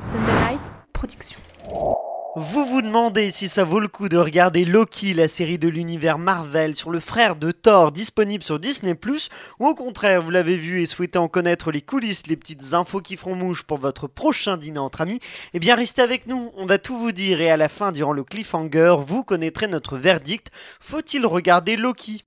Sunday Night Production. Vous vous demandez si ça vaut le coup de regarder Loki, la série de l'univers Marvel sur le frère de Thor disponible sur Disney ⁇ ou au contraire vous l'avez vu et souhaitez en connaître les coulisses, les petites infos qui feront mouche pour votre prochain dîner entre amis, eh bien restez avec nous, on va tout vous dire et à la fin durant le cliffhanger, vous connaîtrez notre verdict, faut-il regarder Loki?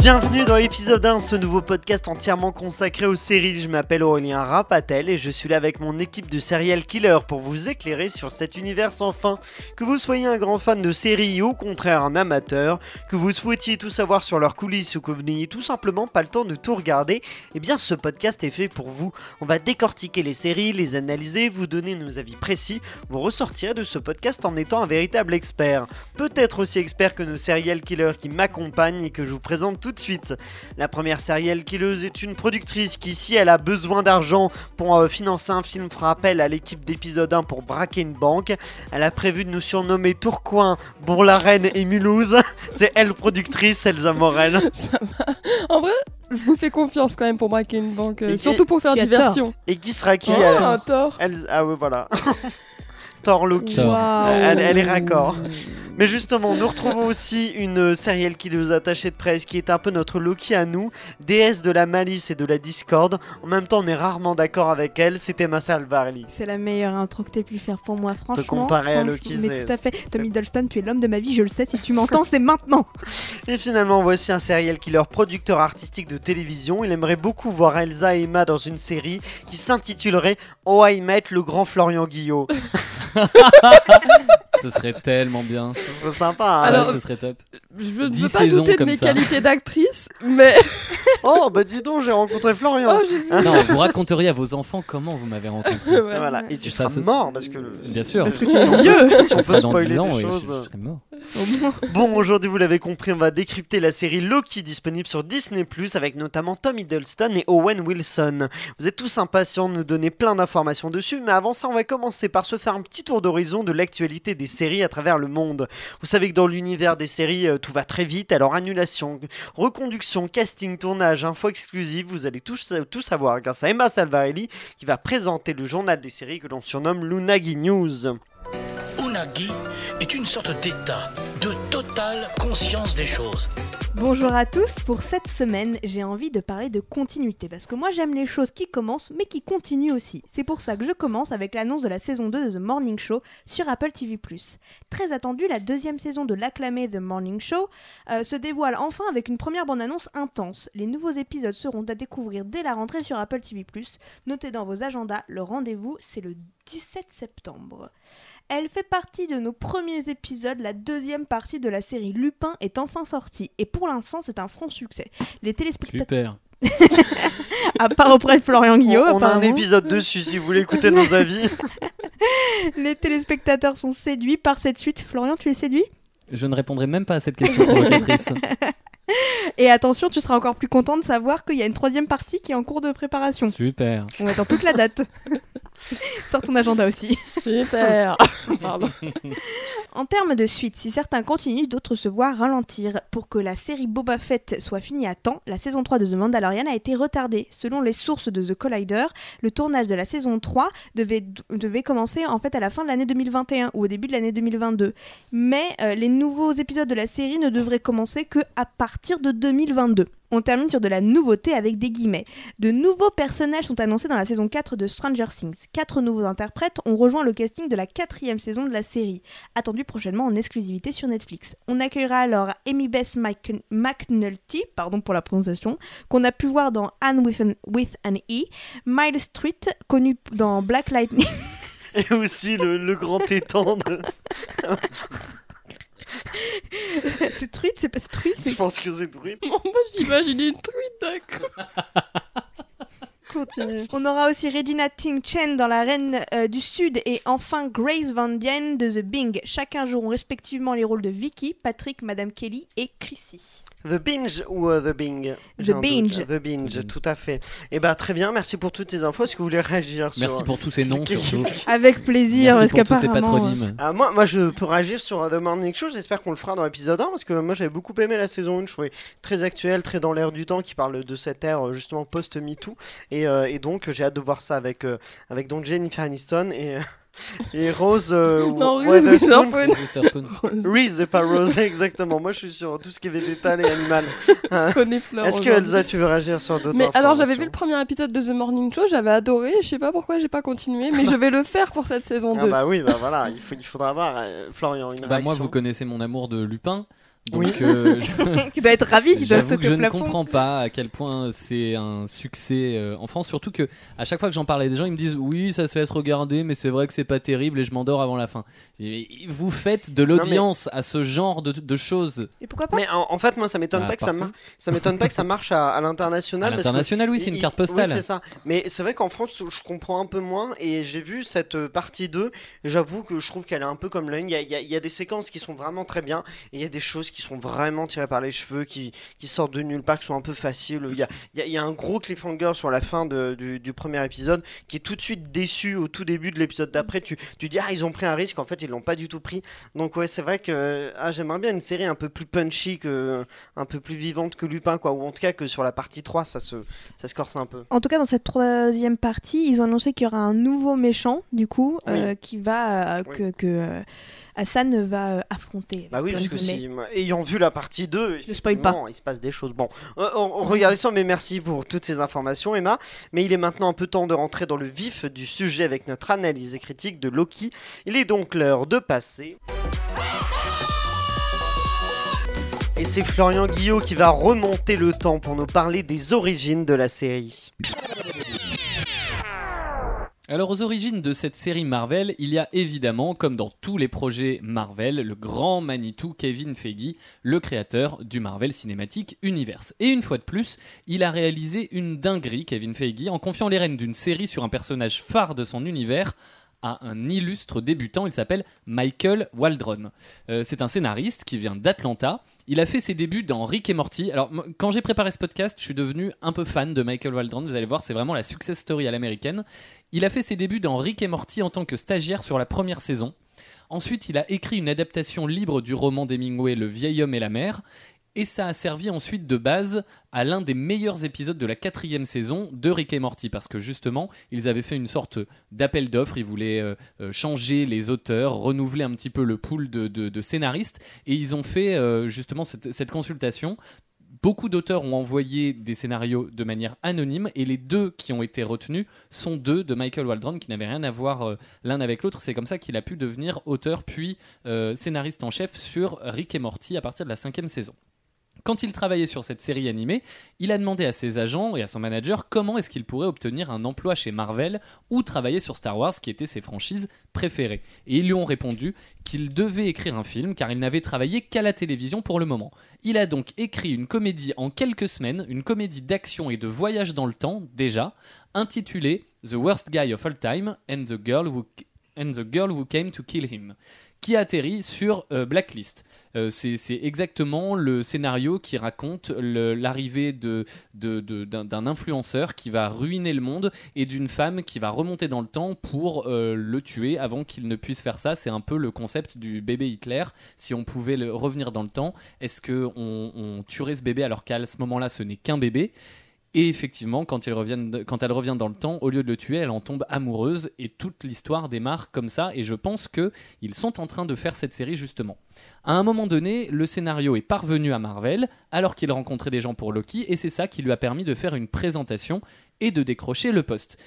Bienvenue dans l'épisode 1, ce nouveau podcast entièrement consacré aux séries. Je m'appelle Aurélien Rapatel et je suis là avec mon équipe de serial killer pour vous éclairer sur cet univers sans fin. Que vous soyez un grand fan de séries ou au contraire un amateur, que vous souhaitiez tout savoir sur leurs coulisses ou que vous n'ayez tout simplement pas le temps de tout regarder, eh bien ce podcast est fait pour vous. On va décortiquer les séries, les analyser, vous donner nos avis précis. Vous ressortirez de ce podcast en étant un véritable expert. Peut-être aussi expert que nos serial killers qui m'accompagnent et que je vous présente tout de suite. La première serial killeuse est une productrice qui, si elle a besoin d'argent pour euh, financer un film, fera appel à l'équipe d'épisode 1 pour braquer une banque. Elle a prévu de nous surnommer Tourcoing, Bourg-la-Reine et Mulhouse. C'est elle productrice, Elsa Morel. Ça va. En vrai, je vous fais confiance quand même pour braquer une banque, euh, surtout pour faire diversion. Et qui sera qui Oh, elle un tort. Elle- Ah ouais, voilà. Thor Loki. Elle, elle est raccord. Mais justement, nous retrouvons aussi une serial killeuse attachée de presse qui est un peu notre Loki à nous, déesse de la malice et de la discorde. En même temps, on est rarement d'accord avec elle. C'était Massa Alvarli. C'est la meilleure intro que t'aies pu faire pour moi, franchement. comparer à. Loki, Mais c'est- tout à fait. Tom Hiddleston, tu es l'homme de ma vie, je le sais. Si tu m'entends, c'est maintenant. Et finalement, voici un serial killer producteur artistique de télévision. Il aimerait beaucoup voir Elsa et Emma dans une série qui s'intitulerait Oh I Met le grand Florian Guillot. Ce serait tellement bien. Ce serait sympa. hein. Alors- Ouais, ce serait top. Je ne veux pas douter de mes ça. qualités d'actrice, mais Oh, bah dis donc, j'ai rencontré Florian. oh. Non, vous raconteriez à vos enfants comment vous m'avez rencontré. Ouais. Voilà. Et tu Ça, seras c'est- mort parce que. Bien sûr. Parce que tu es vieux. Si on Je peut spoiler 10 ans des et je, je serais mort. Bon, aujourd'hui, vous l'avez compris, on va décrypter la série Loki disponible sur Disney avec notamment Tom Hiddleston et Owen Wilson. Vous êtes tous impatients de nous donner plein d'informations dessus, mais avant ça, on va commencer par se faire un petit tour d'horizon de l'actualité des séries à travers le monde. Vous savez que dans l'univers des séries, euh, tout va très vite, alors annulation, reconduction, casting, tournage, info exclusive, vous allez tous, tout savoir grâce à Emma Salvarelli qui va présenter le journal des séries que l'on surnomme Lunagi News. Unagi est une sorte d'état de totale conscience des choses. Bonjour à tous, pour cette semaine j'ai envie de parler de continuité parce que moi j'aime les choses qui commencent mais qui continuent aussi. C'est pour ça que je commence avec l'annonce de la saison 2 de The Morning Show sur Apple TV+. Très attendu, la deuxième saison de l'acclamé The Morning Show euh, se dévoile enfin avec une première bande-annonce intense. Les nouveaux épisodes seront à découvrir dès la rentrée sur Apple TV+. Notez dans vos agendas, le rendez-vous c'est le 17 septembre. Elle fait partie de nos premiers épisodes, la deuxième partie de la série Lupin est enfin sortie et pour l'instant c'est un franc succès. Les téléspectateurs, Super. à part auprès de Florian On, Guillaume, on a un épisode dessus si vous voulez écouter nos avis. les téléspectateurs sont séduits par cette suite. Florian, tu es séduit? Je ne répondrai même pas à cette question provocatrice. Et attention, tu seras encore plus content de savoir qu'il y a une troisième partie qui est en cours de préparation. Super. On attend plus que la date. Sors ton agenda aussi. Super. Pardon. En termes de suite, si certains continuent, d'autres se voient ralentir. Pour que la série Boba Fett soit finie à temps, la saison 3 de The Mandalorian a été retardée. Selon les sources de The Collider, le tournage de la saison 3 devait, devait commencer en fait à la fin de l'année 2021 ou au début de l'année 2022. Mais euh, les nouveaux épisodes de la série ne devraient commencer que à partir de 2022. On termine sur de la nouveauté avec des guillemets. De nouveaux personnages sont annoncés dans la saison 4 de Stranger Things. Quatre nouveaux interprètes ont rejoint le casting de la quatrième saison de la série attendu prochainement en exclusivité sur Netflix. On accueillera alors Amy Beth Mc- McNulty, pardon pour la prononciation, qu'on a pu voir dans Anne with an, with an E, Miles Street, connu dans Black Lightning, Et aussi le, le grand étang de... c'est Street, c'est pas Street, Je pense que c'est tout. Moi, j'imagine une truite d'un coup. continue. On aura aussi Regina Ting Chen dans La Reine euh, du Sud et enfin Grace Van Dien de The Bing. Chacun joueront respectivement les rôles de Vicky, Patrick, Madame Kelly et Chrissy. The Binge ou euh, The Bing? The. Binge. The Binge, The Binge. tout à fait. Et bah très bien, merci pour toutes ces infos. Est-ce que vous voulez réagir sur... Merci pour tous ces noms surtout. Avec plaisir, Merci parce pour tous ces euh. Ah, moi, moi, je peux réagir sur The Morning Show. J'espère qu'on le fera dans l'épisode 1 parce que moi, j'avais beaucoup aimé la saison 1. Je trouvais très actuelle, très dans l'air du temps, qui parle de cette ère euh, justement post-MeToo. Et, euh, et donc, j'ai hâte de voir ça avec, euh, avec donc Jennifer Aniston et, et Rose. euh, Non, Reese Witherspoon. Reese et pas Rose, exactement. Moi, je suis sur tout ce qui est végétal et animal. Est-ce que. Elsa, tu veux réagir sur d'autres Mais alors j'avais vu le premier épisode de The Morning Show, j'avais adoré, je sais pas pourquoi j'ai pas continué, mais je vais le faire pour cette saison 2. Ah bah oui, bah voilà, il, faut, il faudra voir. euh, Florian, une Bah moi, vous connaissez mon amour de Lupin. Donc, Oui. euh, je- tu dois être ravi, J'avoue que sauter je au ne comprends pas à quel point c'est un succès euh, en France. Surtout que à chaque fois que j'en parle à des gens, ils me disent oui, ça se laisse regarder, mais c'est vrai que c'est pas terrible et je m'endors avant la fin. Vous faites de l'audience à ce genre de, de choses. Et pourquoi pas? Mais en, en fait, moi, ça m'étonne Bah, pas que ça, parce mar- ça m'étonne pas que ça marche à, à l'international. L'international, oui, c'est une carte Oui, postale. c'est ça. Mais c'est vrai qu'en France, je comprends un peu moins. Et j'ai vu cette euh, partie 2. J'avoue que je trouve qu'elle est un peu comme l'une. Il y y a des séquences qui sont vraiment très bien. Et il y a des choses qui sont vraiment tirées par les cheveux, qui, qui sortent de nulle part, qui sont un peu faciles. Il y a, il y a- il y a un gros cliffhanger sur la fin de- du, du premier épisode qui est tout de suite déçu au tout début de l'épisode d'après. Tu, tu dis, ah, ils ont pris un risque. En fait, ils l'ont pas du tout pris. Donc, ouais, c'est vrai que ah, j'aimerais bien une série un peu plus punchy, que, un peu plus vivante que Lupin, quoi. Ou en tout cas que sur la partie 3, ça se, ça se corse un peu. En tout cas, dans cette troisième partie, ils ont annoncé qu'il y aura un nouveau méchant, du coup, euh, qui va. euh, Oui. que, que euh, Hassan va euh, affronter. Bah oui, parce que si, ayant vu la partie 2, Ne spoil pas. effectivement, il se passe des choses. Bon, euh, on, on regardait ça, mais merci pour toutes ces informations, Emma. Mais il est maintenant un peu temps de rentrer dans le vif du sujet avec notre analyse et critique de Loki. Il est donc l'heure de passer. Et c'est Florian Guillot qui va remonter le temps pour nous parler des origines de la série. Alors aux origines de cette série Marvel, il y a évidemment, comme dans tous les projets Marvel, le grand Manitou Kevin Feige, le créateur du Marvel Cinematic Universe. Et une fois de plus, il a réalisé une dinguerie, Kevin Feige, en confiant les rênes d'une série sur un personnage phare de son univers à un illustre débutant, il s'appelle Michael Waldron. Euh, c'est un scénariste qui vient d'Atlanta. Il a fait ses débuts dans Rick et Morty. Alors, quand j'ai préparé ce podcast, je suis devenu un peu fan de Michael Waldron. Vous allez voir, c'est vraiment la success story à l'américaine. Il a fait ses débuts dans Rick et Morty en tant que stagiaire sur la première saison. Ensuite, il a écrit une adaptation libre du roman d'Hemingway Le vieil homme et la mer. Et ça a servi ensuite de base à l'un des meilleurs épisodes de la quatrième saison de Rick et Morty, parce que justement, ils avaient fait une sorte d'appel d'offres, ils voulaient euh, euh, changer les auteurs, renouveler un petit peu le pool de, scénaristes, et ils ont fait euh, justement cette, consultation. Beaucoup d'auteurs ont envoyé des scénarios de manière anonyme, et les deux qui ont été retenus sont deux de Michael Waldron qui n'avaient rien à voir l'un avec l'autre. C'est comme ça qu'il a pu devenir auteur puis scénariste en chef sur Rick et Morty à partir de la cinquième saison. Quand il travaillait sur cette série animée, il a demandé à ses agents et à son manager comment est-ce qu'il pourrait obtenir un emploi chez Marvel ou travailler sur Star Wars qui étaient ses franchises préférées. Et ils lui ont répondu qu'il devait écrire un film car il n'avait travaillé qu'à la télévision pour le moment. Il a donc écrit une comédie en quelques semaines, une comédie d'action et de voyage dans le temps déjà, intitulée The Worst Guy of All Time and the Girl Who, and the girl who Came to Kill Him qui atterrit sur euh, Blacklist. Euh, c'est exactement le scénario qui raconte l'arrivée d'un influenceur qui va ruiner le monde et d'une femme qui va remonter dans le temps pour euh, le tuer avant qu'il ne puisse faire ça. C'est un peu le concept du bébé Hitler. Si on pouvait revenir dans le temps, est-ce qu'on on tuerait ce bébé alors qu'à ce moment-là ce n'est qu'un bébé? Et effectivement, quand, elle revient dans le temps, au lieu de le tuer, elle en tombe amoureuse et toute l'histoire démarre comme ça. Et je pense que ils sont en train de faire cette série justement. À un moment donné, le scénario est parvenu à Marvel alors qu'il rencontrait des gens pour Loki et c'est ça qui lui a permis de faire une présentation et de décrocher le poste.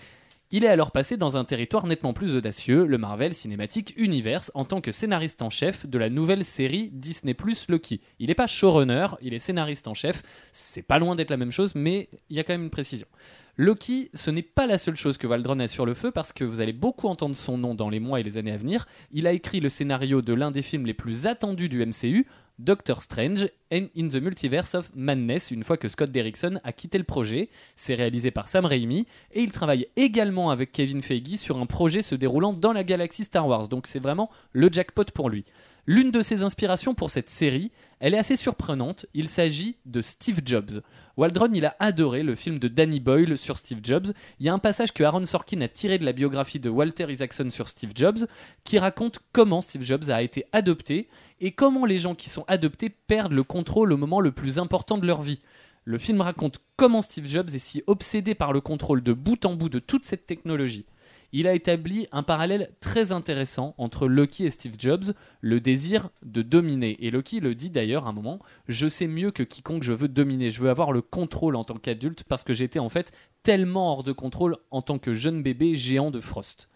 Il est alors passé dans un territoire nettement plus audacieux, le Marvel Cinematic Universe, en tant que scénariste en chef de la nouvelle série Disney Plus Loki. Il n'est pas showrunner, il est scénariste en chef. C'est pas loin d'être la même chose, mais il y a quand même une précision. Loki, ce n'est pas la seule chose que Waldron a sur le feu parce que vous allez beaucoup entendre son nom dans les mois et les années à venir. Il a écrit le scénario de l'un des films les plus attendus du MCU, Doctor Strange and in the Multiverse of Madness, une fois que Scott Derrickson a quitté le projet. C'est réalisé par Sam Raimi et il travaille également avec Kevin Feige sur un projet se déroulant dans la galaxie Star Wars. Donc c'est vraiment le jackpot pour lui. L'une de ses inspirations pour cette série, elle est assez surprenante, il s'agit de Steve Jobs. Waldron, il a adoré le film de Danny Boyle sur Steve Jobs. Il y a un passage que Aaron Sorkin a tiré de la biographie de Walter Isaacson sur Steve Jobs, qui raconte comment Steve Jobs a été adopté et comment les gens qui sont adoptés perdent le contrôle au moment le plus important de leur vie. Le film raconte comment Steve Jobs est si obsédé par le contrôle de bout en bout de toute cette technologie. Il a établi un parallèle très intéressant entre Loki et Steve Jobs, le désir de dominer. Et Loki le dit d'ailleurs un moment, je sais mieux que quiconque je veux dominer, je veux avoir le contrôle en tant qu'adulte parce que j'étais en fait tellement hors de contrôle en tant que jeune bébé géant de Frost.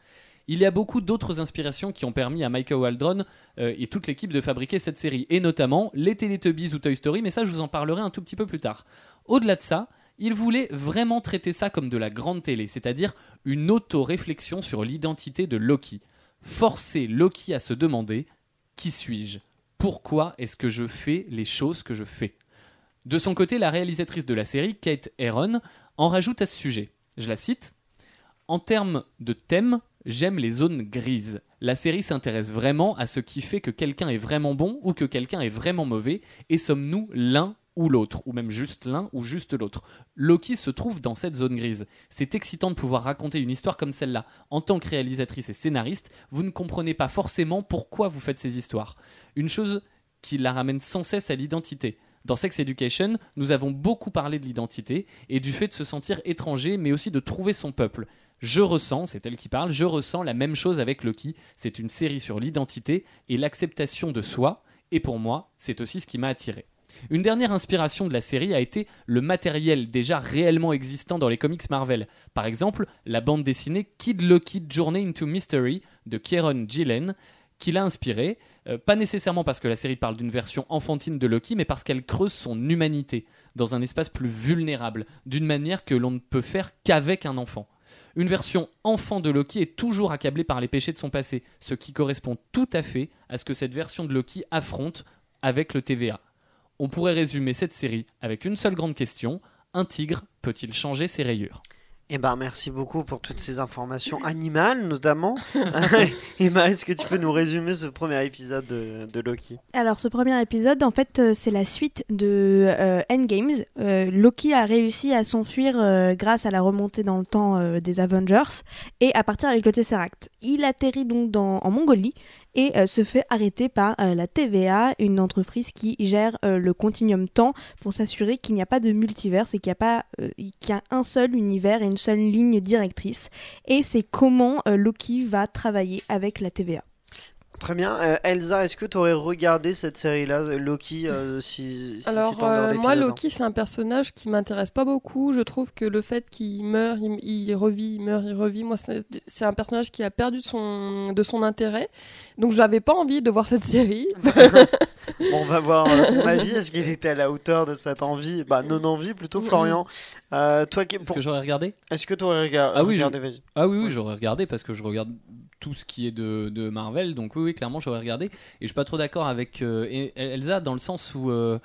Il y a beaucoup d'autres inspirations qui ont permis à Michael Waldron euh, et toute l'équipe de fabriquer cette série, et notamment les Teletubbies ou Toy Story, mais ça je vous en parlerai un tout petit peu plus tard. Au-delà de ça, il voulait vraiment traiter ça comme de la grande télé, c'est-à-dire une auto-réflexion sur l'identité de Loki. Forcer Loki à se demander qui suis-je? Pourquoi est-ce que je fais les choses que je fais? De son côté, la réalisatrice de la série, Kate Herron, en rajoute à ce sujet. Je la cite En termes de thème, j'aime les zones grises. La série s'intéresse vraiment à ce qui fait que quelqu'un est vraiment bon ou que quelqu'un est vraiment mauvais, et sommes-nous l'un ou l'autre, ou même juste l'un ou juste l'autre? Loki se trouve dans cette zone grise. C'est excitant de pouvoir raconter une histoire comme celle-là. En tant que réalisatrice et scénariste, vous ne comprenez pas forcément pourquoi vous faites ces histoires. Une chose qui la ramène sans cesse à l'identité. Dans Sex Education, nous avons beaucoup parlé de l'identité et du fait de se sentir étranger, mais aussi de trouver son peuple. Je ressens, c'est elle qui parle, je ressens la même chose avec Loki. C'est une série sur l'identité et l'acceptation de soi, et pour moi, c'est aussi ce qui m'a attiré. Une dernière inspiration de la série a été le matériel déjà réellement existant dans les comics Marvel. Par exemple, la bande dessinée Kid Loki Journey into Mystery de Kieron Gillen, qui l'a inspiré, euh, pas nécessairement parce que la série parle d'une version enfantine de Loki, mais parce qu'elle creuse son humanité dans un espace plus vulnérable, d'une manière que l'on ne peut faire qu'avec un enfant. Une version enfant de Loki est toujours accablée par les péchés de son passé, ce qui correspond tout à fait à ce que cette version de Loki affronte avec le TVA. On pourrait résumer cette série avec une seule grande question un tigre peut-il changer ses rayures? Eh ben, merci beaucoup pour toutes ces informations animales, notamment. Emma, est-ce que tu peux nous résumer ce premier épisode de, Loki? Alors, ce premier épisode, en fait, euh, c'est la suite de euh, Endgames. Euh, Loki a réussi à s'enfuir grâce à la remontée dans le temps des Avengers et à partir avec le Tesseract. Il atterrit donc en Mongolie et euh, se fait arrêter par euh, la TVA, une entreprise qui gère euh, le continuum temps pour s'assurer qu'il n'y a pas de multivers et qu'il y a pas qu'il y a un seul univers et une seule ligne directrice. Et c'est comment Loki va travailler avec la TVA. Très bien. Euh, Elsa, est-ce que tu aurais regardé cette série-là, euh, Loki euh, si, Alors, moi, Loki, c'est un personnage qui m'intéresse pas beaucoup. Je trouve que le fait qu'il meurt, il, revit, il meurt, il revit, moi, c'est un personnage qui a perdu son, de son intérêt. Donc, j'avais pas envie de voir cette série. on va voir ton avis. Est-ce qu'il était à la hauteur de cette envie? Bah, non-envie plutôt, Florian. toi, Est-ce que j'aurais regardé? Est-ce que tu aurais regardé Ah oui, ah oui, oui j'aurais regardé parce que je regarde tout ce qui est de, Marvel. Donc oui, clairement, j'aurais regardé. Et je suis pas trop d'accord avec euh, Elsa dans le sens où euh,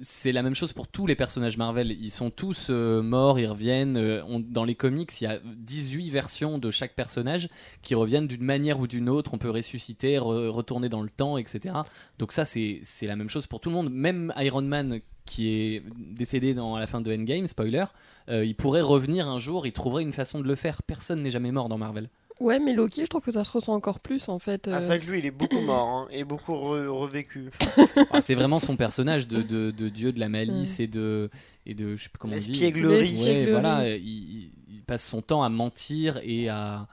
c'est la même chose pour tous les personnages Marvel. Ils sont tous euh, morts, ils reviennent. dans les comics, il y a 18 versions de chaque personnage qui reviennent d'une manière ou d'une autre. On peut ressusciter, retourner dans le temps, etc. Donc ça, c'est la même chose pour tout le monde. Même Iron Man qui est décédé dans la fin de Endgame, spoiler, il pourrait revenir un jour, il trouverait une façon de le faire. Personne n'est jamais mort dans Marvel. Ouais, mais Loki, je trouve que ça se ressent encore plus en fait. Ah, c'est vrai que lui, il est beaucoup mort hein, et beaucoup revécu. Ah, c'est vraiment son personnage de, de, de, dieu de la malice et de et de je sais pas comment on dit. Ouais, voilà, il, il, passe son temps à mentir et à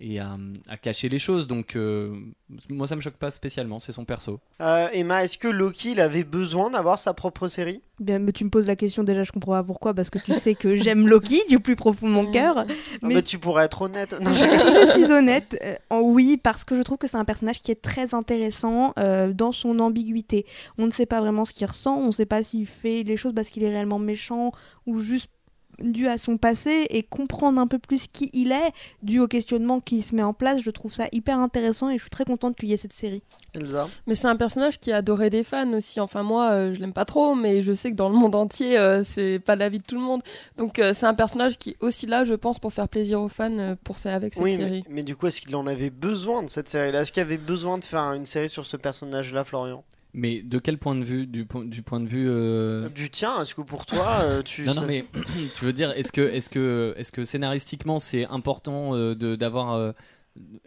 et à, cacher les choses. Donc, euh, moi, ça me choque pas spécialement, c'est son perso. Euh, Emma, est-ce que Loki, il avait besoin d'avoir sa propre série? Bien, mais tu me poses la question déjà, je comprends pas pourquoi, parce que tu sais que j'aime Loki du plus profond de mon cœur. Mais, tu pourrais être honnête. si je suis honnête, euh, oui, parce que je trouve que c'est un personnage qui est très intéressant dans son ambiguïté. On ne sait pas vraiment ce qu'il ressent, on ne sait pas s'il fait les choses parce qu'il est réellement méchant ou juste dû à son passé et comprendre un peu plus qui il est, dû au questionnement qui se met en place. Je trouve ça hyper intéressant et je suis très contente qu'il y ait cette série. Elsa Mais c'est un personnage qui a adoré des fans aussi. Enfin, moi, euh, je l'aime pas trop, mais je sais que dans le monde entier, euh, c'est pas l'avis de tout le monde. Donc, euh, c'est un personnage qui est aussi là, je pense, pour faire plaisir aux fans euh, pour ça, avec cette Oui, série. mais, mais du coup, est-ce qu'il en avait besoin de cette série-là? Est-ce qu'il avait besoin de faire une série sur ce personnage-là, Florian? Mais de quel point de vue Du, po- du point de vue. euh, Du tien, est-ce que pour toi, euh, tu... Non, non, mais tu veux dire, est-ce que, est que, est que scénaristiquement c'est important euh, de- d'avoir. euh,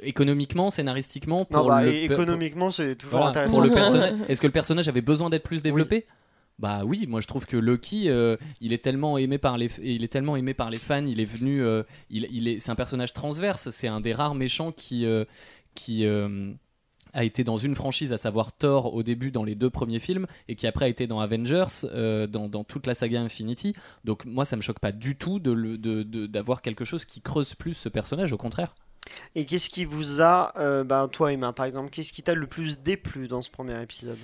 économiquement, scénaristiquement, pour Non, bah, le économiquement, c'est toujours Voilà, intéressant. pour le personnage. Est-ce que le personnage avait besoin d'être plus développé? Bah oui, moi je trouve que Loki, euh, il est tellement aimé par les, il est tellement aimé par les fans. Il est venu, euh, il, il est, c'est un personnage transverse. C'est un des rares méchants qui, euh, qui euh, a été dans une franchise, à savoir Thor au début dans les deux premiers films, et qui après a été dans Avengers, euh, dans, toute la saga Infinity. Donc moi, ça me choque pas du tout d'avoir quelque chose qui creuse plus ce personnage. Au contraire. Et qu'est-ce qui vous a, euh, bah, toi Emma par exemple, qu'est-ce qui t'a le plus déplu dans ce premier épisode?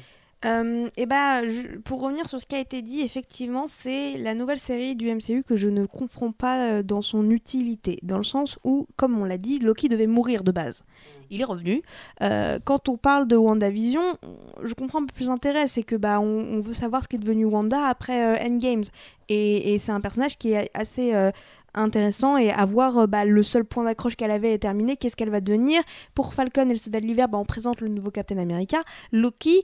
Euh, et bah, pour revenir sur ce qui a été dit, effectivement, c'est la nouvelle série du MCU que je ne comprends pas euh, dans son utilité, dans le sens où, comme on l'a dit, Loki devait mourir de base. Il est revenu. Euh, quand on parle de WandaVision, je comprends un peu plus l'intérêt, c'est que bah on, veut savoir ce qu'est devenu Wanda après euh, Endgames, et, c'est un personnage qui est assez intéressant et à voir euh, bah, le seul point d'accroche qu'elle avait est terminé, qu'est-ce qu'elle va devenir. Pour Falcon et le soldat de l'hiver, bah, on présente le nouveau Captain America. Loki,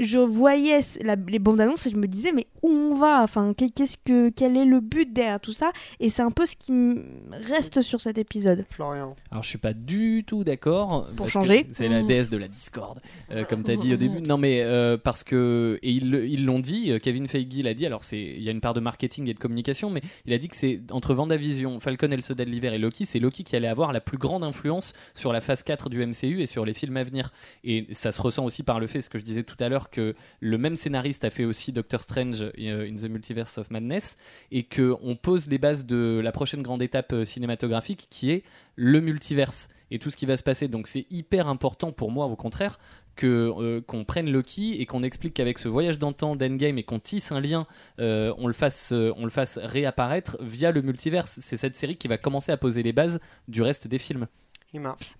je voyais la- les bandes annonces et je me disais mais où on va? Enfin qu'est- qu'est-ce que quel est le but derrière tout ça? Et c'est un peu ce qui me reste sur cet épisode Florian Alors je suis pas du tout d'accord. que changer. C'est la Mm. déesse de la discorde, euh, comme tu as dit au début. Non mais euh, parce que et ils l'ont dit, euh, Kevin Feige l'a dit. Alors c'est il y a une part de marketing et de communication, mais il a dit que c'est entre Vendavision, Falcon et le Soldat de l'hiver et Loki, c'est Loki qui allait avoir la plus grande influence sur la phase 4 du MCU et sur les films à venir. Et ça se ressent aussi par le fait, ce que je disais tout à l'heure, que le même scénariste a fait aussi Doctor Strange euh, in the Multiverse of Madness et que on pose les bases de la prochaine grande étape euh, cinématographique qui est le multiverse et tout ce qui va se passer. Donc c'est hyper important pour moi, au contraire, que euh, qu'on prenne Loki et qu'on explique qu'avec ce voyage dans le temps d'Endgame et qu'on tisse un lien, on le fasse, on le fasse réapparaître via le multiverse. C'est cette série qui va commencer à poser les bases du reste des films.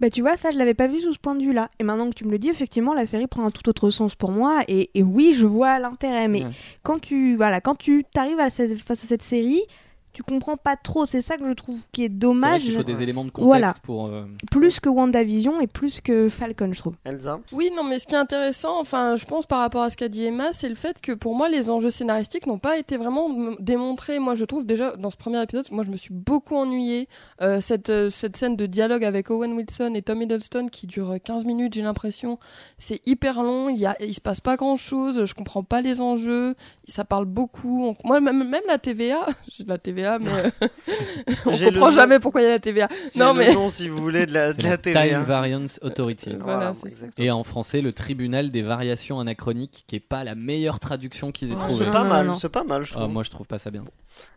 Bah tu vois ça je l'avais pas vu sous ce point de vue là et maintenant que tu me le dis effectivement la série prend un tout autre sens pour moi. Et, et oui je vois l'intérêt. Mais Ouais. quand tu voilà quand tu t'arrives face à cette série tu comprends pas trop c'est ça que je trouve qui est dommage faut des éléments de contexte Voilà. pour. euh, plus que WandaVision et plus que Falcon je trouve Elsa Oui, non, mais ce qui est intéressant, enfin, je pense par rapport à ce qu'a dit Emma, c'est le fait que pour moi, les enjeux scénaristiques n'ont pas été vraiment démontrés. Moi, je trouve déjà dans ce premier épisode, moi, je me suis beaucoup ennuyée. Euh, cette, euh, cette scène de dialogue avec Owen Wilson et Tom Hiddleston qui dure 15 minutes, j'ai l'impression, c'est hyper long. Il y a, il se passe pas grand chose. Je comprends pas les enjeux. Ça parle beaucoup. On- moi, même, même la TVA, j'ai de la TVA, mais euh, on le comprend nom. jamais pourquoi il y a la TVA. Non, le mais nom, si vous voulez, de la, de la télé. Time. Variance Authority. Voilà. Et en français, le tribunal des variations anachroniques, qui est pas la meilleure traduction qu'ils aient Ah, trouvée. C'est pas mal, c'est pas mal, je Ah, trouve. moi, je trouve pas ça bien.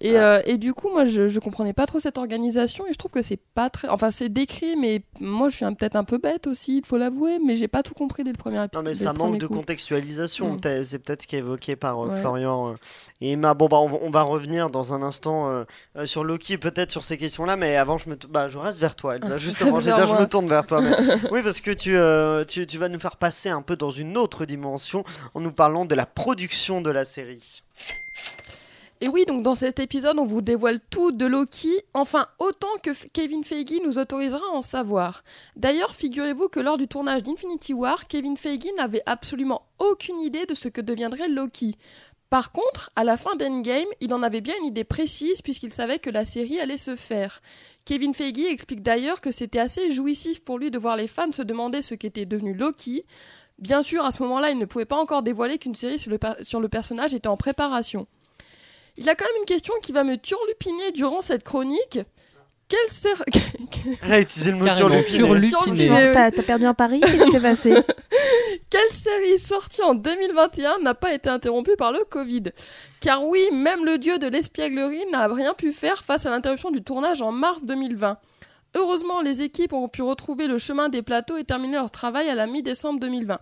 Et, euh, et du coup, moi, je, je comprenais pas trop cette organisation et je trouve que c'est pas très. Enfin, c'est décrit, mais moi, je suis peut-être un peu bête aussi, il faut l'avouer, mais j'ai pas tout compris dès le premier épisode. Non mais ça manque de contextualisation, Mm. C'est peut-être ce qui est évoqué par euh, Ouais. Florian euh, et Emma. Bon bah on va revenir dans un instant euh, euh, sur Loki, peut-être sur ces questions-là, mais avant je me, bah, je reste vers toi, Elsa. Justement, j'ai je me tourne vers toi. mais- oui parce que tu, euh, tu tu vas nous faire passer un peu dans une autre dimension en nous parlant de la production de la série. Et oui, donc dans cet épisode, on vous dévoile tout de Loki, enfin autant que Kevin Feige nous autorisera à en savoir. D'ailleurs, figurez-vous que lors du tournage d'Infinity War, Kevin Feige n'avait absolument aucune idée de ce que deviendrait Loki. Par contre, à la fin d'Endgame, il en avait bien une idée précise puisqu'il savait que la série allait se faire. Kevin Feige explique d'ailleurs que c'était assez jouissif pour lui de voir les fans se demander ce qu'était devenu Loki. Bien sûr, à ce moment-là, il ne pouvait pas encore dévoiler qu'une série sur le, per- sur le personnage était en préparation. Il y a quand même une question qui va me turlupiner durant cette chronique. Quelle ser- Elle a utilisé le mot. T'as t'as perdu un pari? Qu'est-ce qui s'est passé? Quelle série sortie en 2021 n'a pas été interrompue par le Covid? Car oui, même le dieu de l'espièglerie n'a rien pu faire face à l'interruption du tournage en mars 2020. Heureusement, les équipes ont pu retrouver le chemin des plateaux et terminer leur travail à la mi-décembre 2020.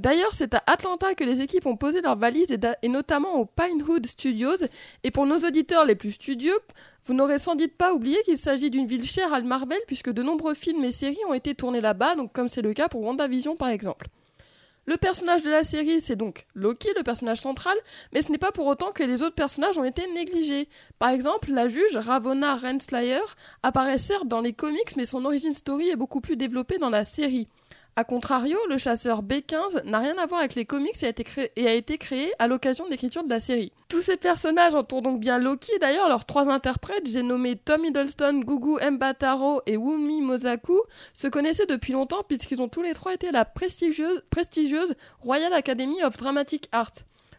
D'ailleurs, c'est à Atlanta que les équipes ont posé leurs valises et, notamment au Pinewood Studios. Et pour nos auditeurs les plus studieux, vous n'aurez sans doute pas oublié qu'il s'agit d'une ville chère à Marvel puisque de nombreux films et séries ont été tournés là-bas, comme c'est le cas pour WandaVision par exemple. Le personnage de la série, c'est donc Loki, le personnage central, mais ce n'est pas pour autant que les autres personnages ont été négligés. Par exemple, la juge Ravonna Renslayer apparaît certes dans les comics, mais son origin story est beaucoup plus développée dans la série. A contrario, le chasseur B15 n'a rien à voir avec les comics et a été créé, à l'occasion de l'écriture de la série. Tous ces personnages entourent donc bien Loki, d'ailleurs leurs trois interprètes, j'ai nommé Tom Hiddleston, Gugu Mbataro et Wumi Mosaku, se connaissaient depuis longtemps puisqu'ils ont tous les trois été à la prestigieuse, prestigieuse Royal Academy of Dramatic Art.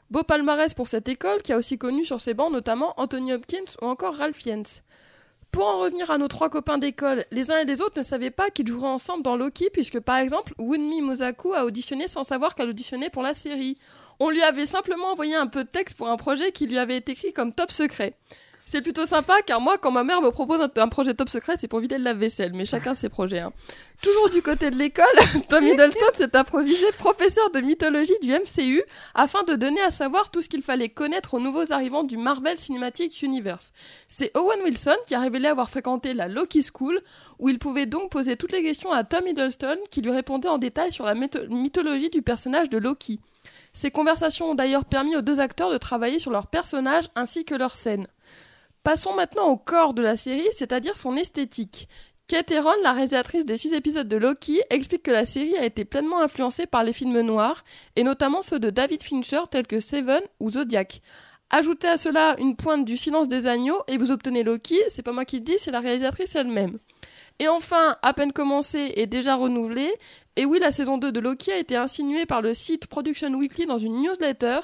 Beau palmarès pour cette école qui a aussi connu sur ses bancs notamment Anthony Hopkins ou encore Ralph Fiennes. Pour en revenir à nos trois copains d'école, les uns et les autres ne savaient pas qu'ils joueraient ensemble dans Loki, puisque par exemple, Wunmi Mosaku a auditionné sans savoir qu'elle auditionnait pour la série. On lui avait simplement envoyé un peu de texte pour un projet qui lui avait été écrit comme top secret. C'est plutôt sympa car moi, quand ma mère me propose un, un projet top secret, c'est pour vider le lave-vaisselle, mais chacun ses projets. hein. Toujours du côté de l'école, Tom Hiddleston s'est improvisé professeur de mythologie du MCU afin de donner à savoir tout ce qu'il fallait connaître aux nouveaux arrivants du Marvel Cinematic Universe. C'est Owen Wilson qui a révélé avoir fréquenté la Loki School, où il pouvait donc poser toutes les questions à Tom Hiddleston, qui lui répondait en détail sur la mytho- mythologie du personnage de Loki. Ces conversations ont d'ailleurs permis aux deux acteurs de travailler sur leurs personnages ainsi que leurs scènes. Passons maintenant au corps de la série, c'est-à-dire son esthétique. Kate Herron, la réalisatrice des six épisodes de Loki, explique que la série a été pleinement influencée par les films noirs, et notamment ceux de David Fincher tels que Seven ou Zodiac. Ajoutez à cela une pointe du silence des agneaux et vous obtenez Loki, c'est pas moi qui le dis, c'est la réalisatrice elle-même. Et enfin, à peine commencé et déjà renouvelé, et oui, la saison 2 de Loki a été insinuée par le site Production Weekly dans une newsletter.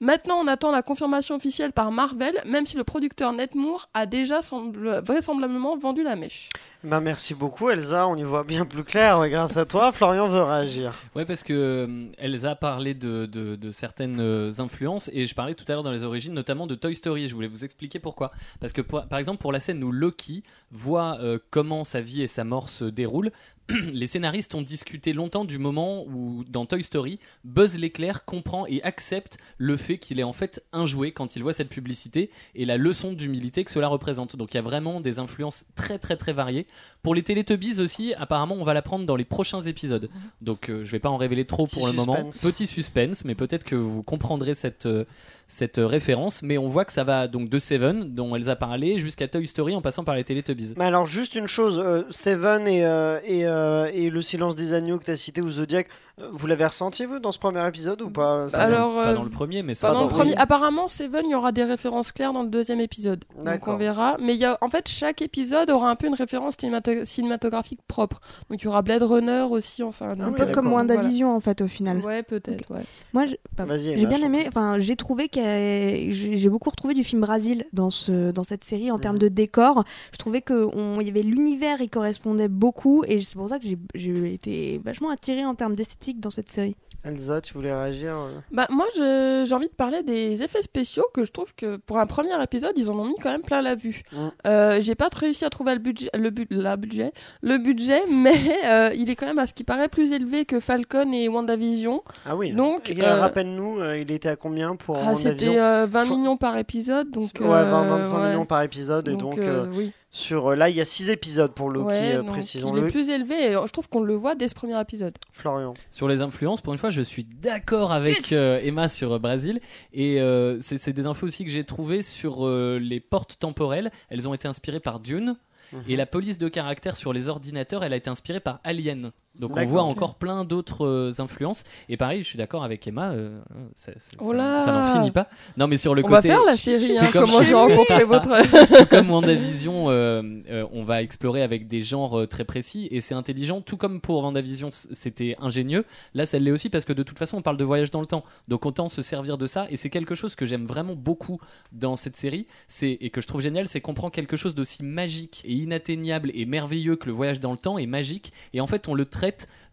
Maintenant, on attend la confirmation officielle par Marvel, même si le producteur Ned Moore a déjà semble- vraisemblablement vendu la mèche. Ben, merci beaucoup Elsa, on y voit bien plus clair ouais, grâce à toi. Florian veut réagir. Ouais, parce que euh, Elsa parlait de, de- de certaines euh, influences et je parlais tout à l'heure dans les origines, notamment de Toy Story. et Je voulais vous expliquer pourquoi. Parce que, pour- par exemple, pour la scène où Loki voit euh, comment sa vie et sa mort se déroulent, les scénaristes ont discuté longtemps du moment où, dans Toy Story, Buzz l'éclair comprend et accepte le fait qu'il est en fait un jouet quand il voit cette publicité et la leçon d'humilité que cela représente. Donc il y a vraiment des influences très très très variées. Pour les Teletubbies aussi, apparemment, on va la prendre dans les prochains épisodes. Donc euh, je vais pas en révéler trop Petit pour le moment. Petit suspense, mais peut-être que vous comprendrez cette, euh, cette euh, référence. Mais on voit que ça va donc de Seven, dont Elsa a parlé, jusqu'à Toy Story en passant par les Teletubbies. Mais alors, juste une chose, euh, Seven et, euh, et, euh, et le silence des agneaux que tu as cité ou Zodiac, vous l'avez ressenti vous dans ce premier épisode ou pas Pas Alors, dans, pas dans le premier, mais ça Pendant va le dans- premier, oui. apparemment, Seven, il y aura des références claires dans le deuxième épisode. Donc on verra. Mais il y a, en fait, chaque épisode aura un peu une référence cinémato- cinématographique propre. Donc il y aura Blade Runner aussi, enfin. Ah Un peu comme WandaVision en fait au final. Ouais, peut-être, ouais. Moi, bah, j'ai bien aimé. Enfin, j'ai trouvé j'ai j'ai beaucoup retrouvé du film Brasil dans ce dans cette série en termes de décor. Je trouvais que on- il y avait l'univers, il correspondait beaucoup et c'est pour ça que j'ai- j'ai été vachement attirée en termes d'esthétique dans cette série. Elsa, tu voulais réagir euh Bah, moi, j'ai envie de parler des effets spéciaux que je trouve que pour un premier épisode, ils en ont mis quand même plein la vue. Mm. Euh, j'ai pas réussi à trouver le budget, le, la budget, le budget, mais euh, il est quand même à ce qui paraît plus élevé que Falcon et WandaVision. Ah oui. Donc, Et, euh, rappelle-nous, il était à combien pour Ah, c'était euh, 20 Je- millions par épisode, donc Ouais, 20, euh, 25 ouais. millions par épisode. Et donc, euh, oui. Sur, euh, là, il y a 6 épisodes pour Loki, Ouais, euh, donc précisons-le. Il est plus élevé et je trouve qu'on le voit dès ce premier épisode. Florian. Sur les influences, pour une fois, je suis d'accord avec euh, Emma sur euh, Brésil. Et euh, c'est des infos aussi que j'ai trouvées sur euh, les portes temporelles. Elles ont été inspirées par Dune. Mhm. Et la police de caractère sur les ordinateurs, elle a été inspirée par Alien. Donc on voit encore plein d'autres euh, influences. Et pareil, je suis d'accord avec Emma, euh, ça, ça- Oh ça- n'en finit pas. Non, mais sur le On va côté. faire la série, hein, comme comment j'ai rencontré votre... tout comme WandaVision, euh, euh, on va explorer avec des genres très précis et c'est intelligent. Tout comme pour WandaVision, c'était ingénieux. Là, ça l'est aussi parce que de toute façon, on parle de voyage dans le temps. Donc, autant se servir de ça. Et c'est quelque chose que j'aime vraiment beaucoup dans cette série c'est et que je trouve génial c'est qu'on prend quelque chose d'aussi magique et inatteignable et merveilleux que le voyage dans le temps est magique. Et en fait, on le traite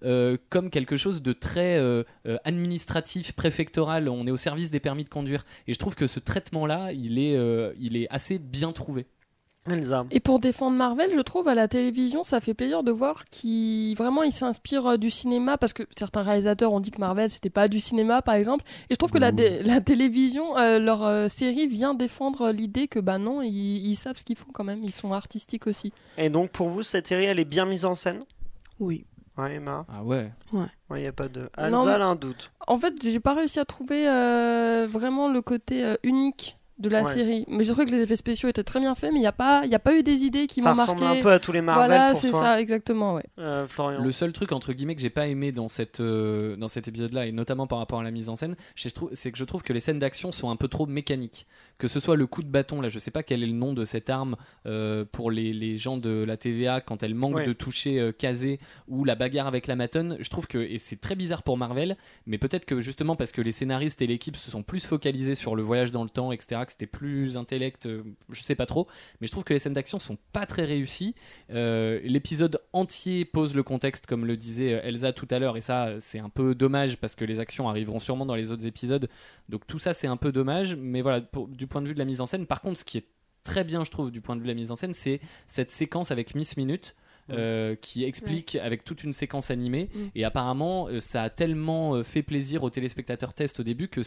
euh, comme quelque chose de très euh, euh, administratif, préfectoral. On est au service des permis de conduire. Et je trouve que ce traitement-là, il est, euh, il est assez bien trouvé. Elsa. Et pour défendre Marvel, je trouve à la télévision, ça fait plaisir de voir qu'ils vraiment ils s'inspirent euh, du cinéma parce que certains réalisateurs ont dit que Marvel c'était pas du cinéma par exemple. Et je trouve que la, la télévision, euh, leur euh, série vient défendre l'idée que bah non, ils, ils savent ce qu'ils font quand même, ils sont artistiques aussi. Et donc pour vous, cette série, elle est bien mise en scène? Oui. Ouais, Emma Ah ouais. Il n'y a pas de... Non, mais- elle a un doute. En fait, j'ai pas réussi à trouver euh, vraiment le côté euh, unique de la Ouais. série. Mais je trouve que les effets spéciaux étaient très bien faits, mais il n'y a, pas- il y a pas eu des idées qui Ça m'ont ressemble marqué. un peu à tous les Marvel voilà, pour c'est ça, exactement, ouais. euh, Florian. Le seul truc entre guillemets que j'ai pas aimé dans cette euh, dans cet épisode-là et notamment par rapport à la mise en scène, c'est que je trouve que les scènes d'action sont un peu trop mécaniques. Que ce soit le coup de bâton, là, je sais pas quel est le nom de cette arme euh, pour les, les gens de la TVA quand elle manque Ouais. de toucher euh, casé ou la bagarre avec la matonne. Je trouve que et c'est très bizarre pour Marvel, mais peut-être que justement parce que les scénaristes et l'équipe se sont plus focalisés sur le voyage dans le temps, etc., que c'était plus intellect, euh, je sais pas trop, mais je trouve que les scènes d'action sont pas très réussies. Euh, L'épisode entier pose le contexte, comme le disait euh, Elsa tout à l'heure, et ça, c'est un peu dommage parce que les actions arriveront sûrement dans les autres épisodes. Donc tout ça, c'est un peu dommage, mais voilà, du point de vue de la mise en scène, par contre, ce qui est très bien, je trouve, du point de vue de la mise en scène, c'est cette séquence avec Miss Minute. Euh, qui explique avec toute une séquence animée Mm. et apparemment euh, ça a tellement euh, fait plaisir aux téléspectateurs test au début que